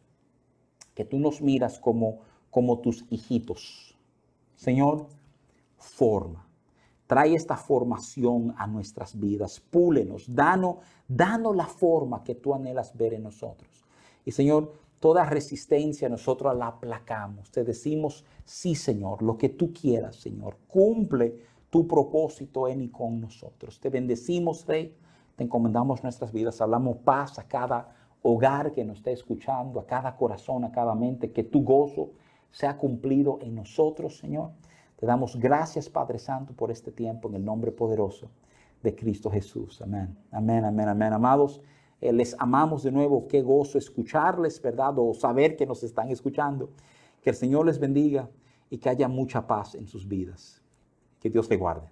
que tú nos miras como, como tus hijitos. Señor, forma. Trae esta formación a nuestras vidas. Púlenos, danos, danos la forma que tú anhelas ver en nosotros. Y Señor, toda resistencia nosotros la aplacamos. Te decimos, sí Señor, lo que tú quieras Señor, cumple tu propósito en y con nosotros. Te bendecimos Rey, te encomendamos nuestras vidas, hablamos paz a cada hogar que nos esté escuchando, a cada corazón, a cada mente, que tu gozo sea cumplido en nosotros Señor. Te damos gracias Padre Santo por este tiempo en el nombre poderoso de Cristo Jesús. Amén, amén, amén, amén. Amados. Eh, les amamos de nuevo, qué gozo escucharles, ¿verdad? O saber que nos están escuchando. Que el Señor les bendiga y que haya mucha paz en sus vidas. Que Dios te guarde.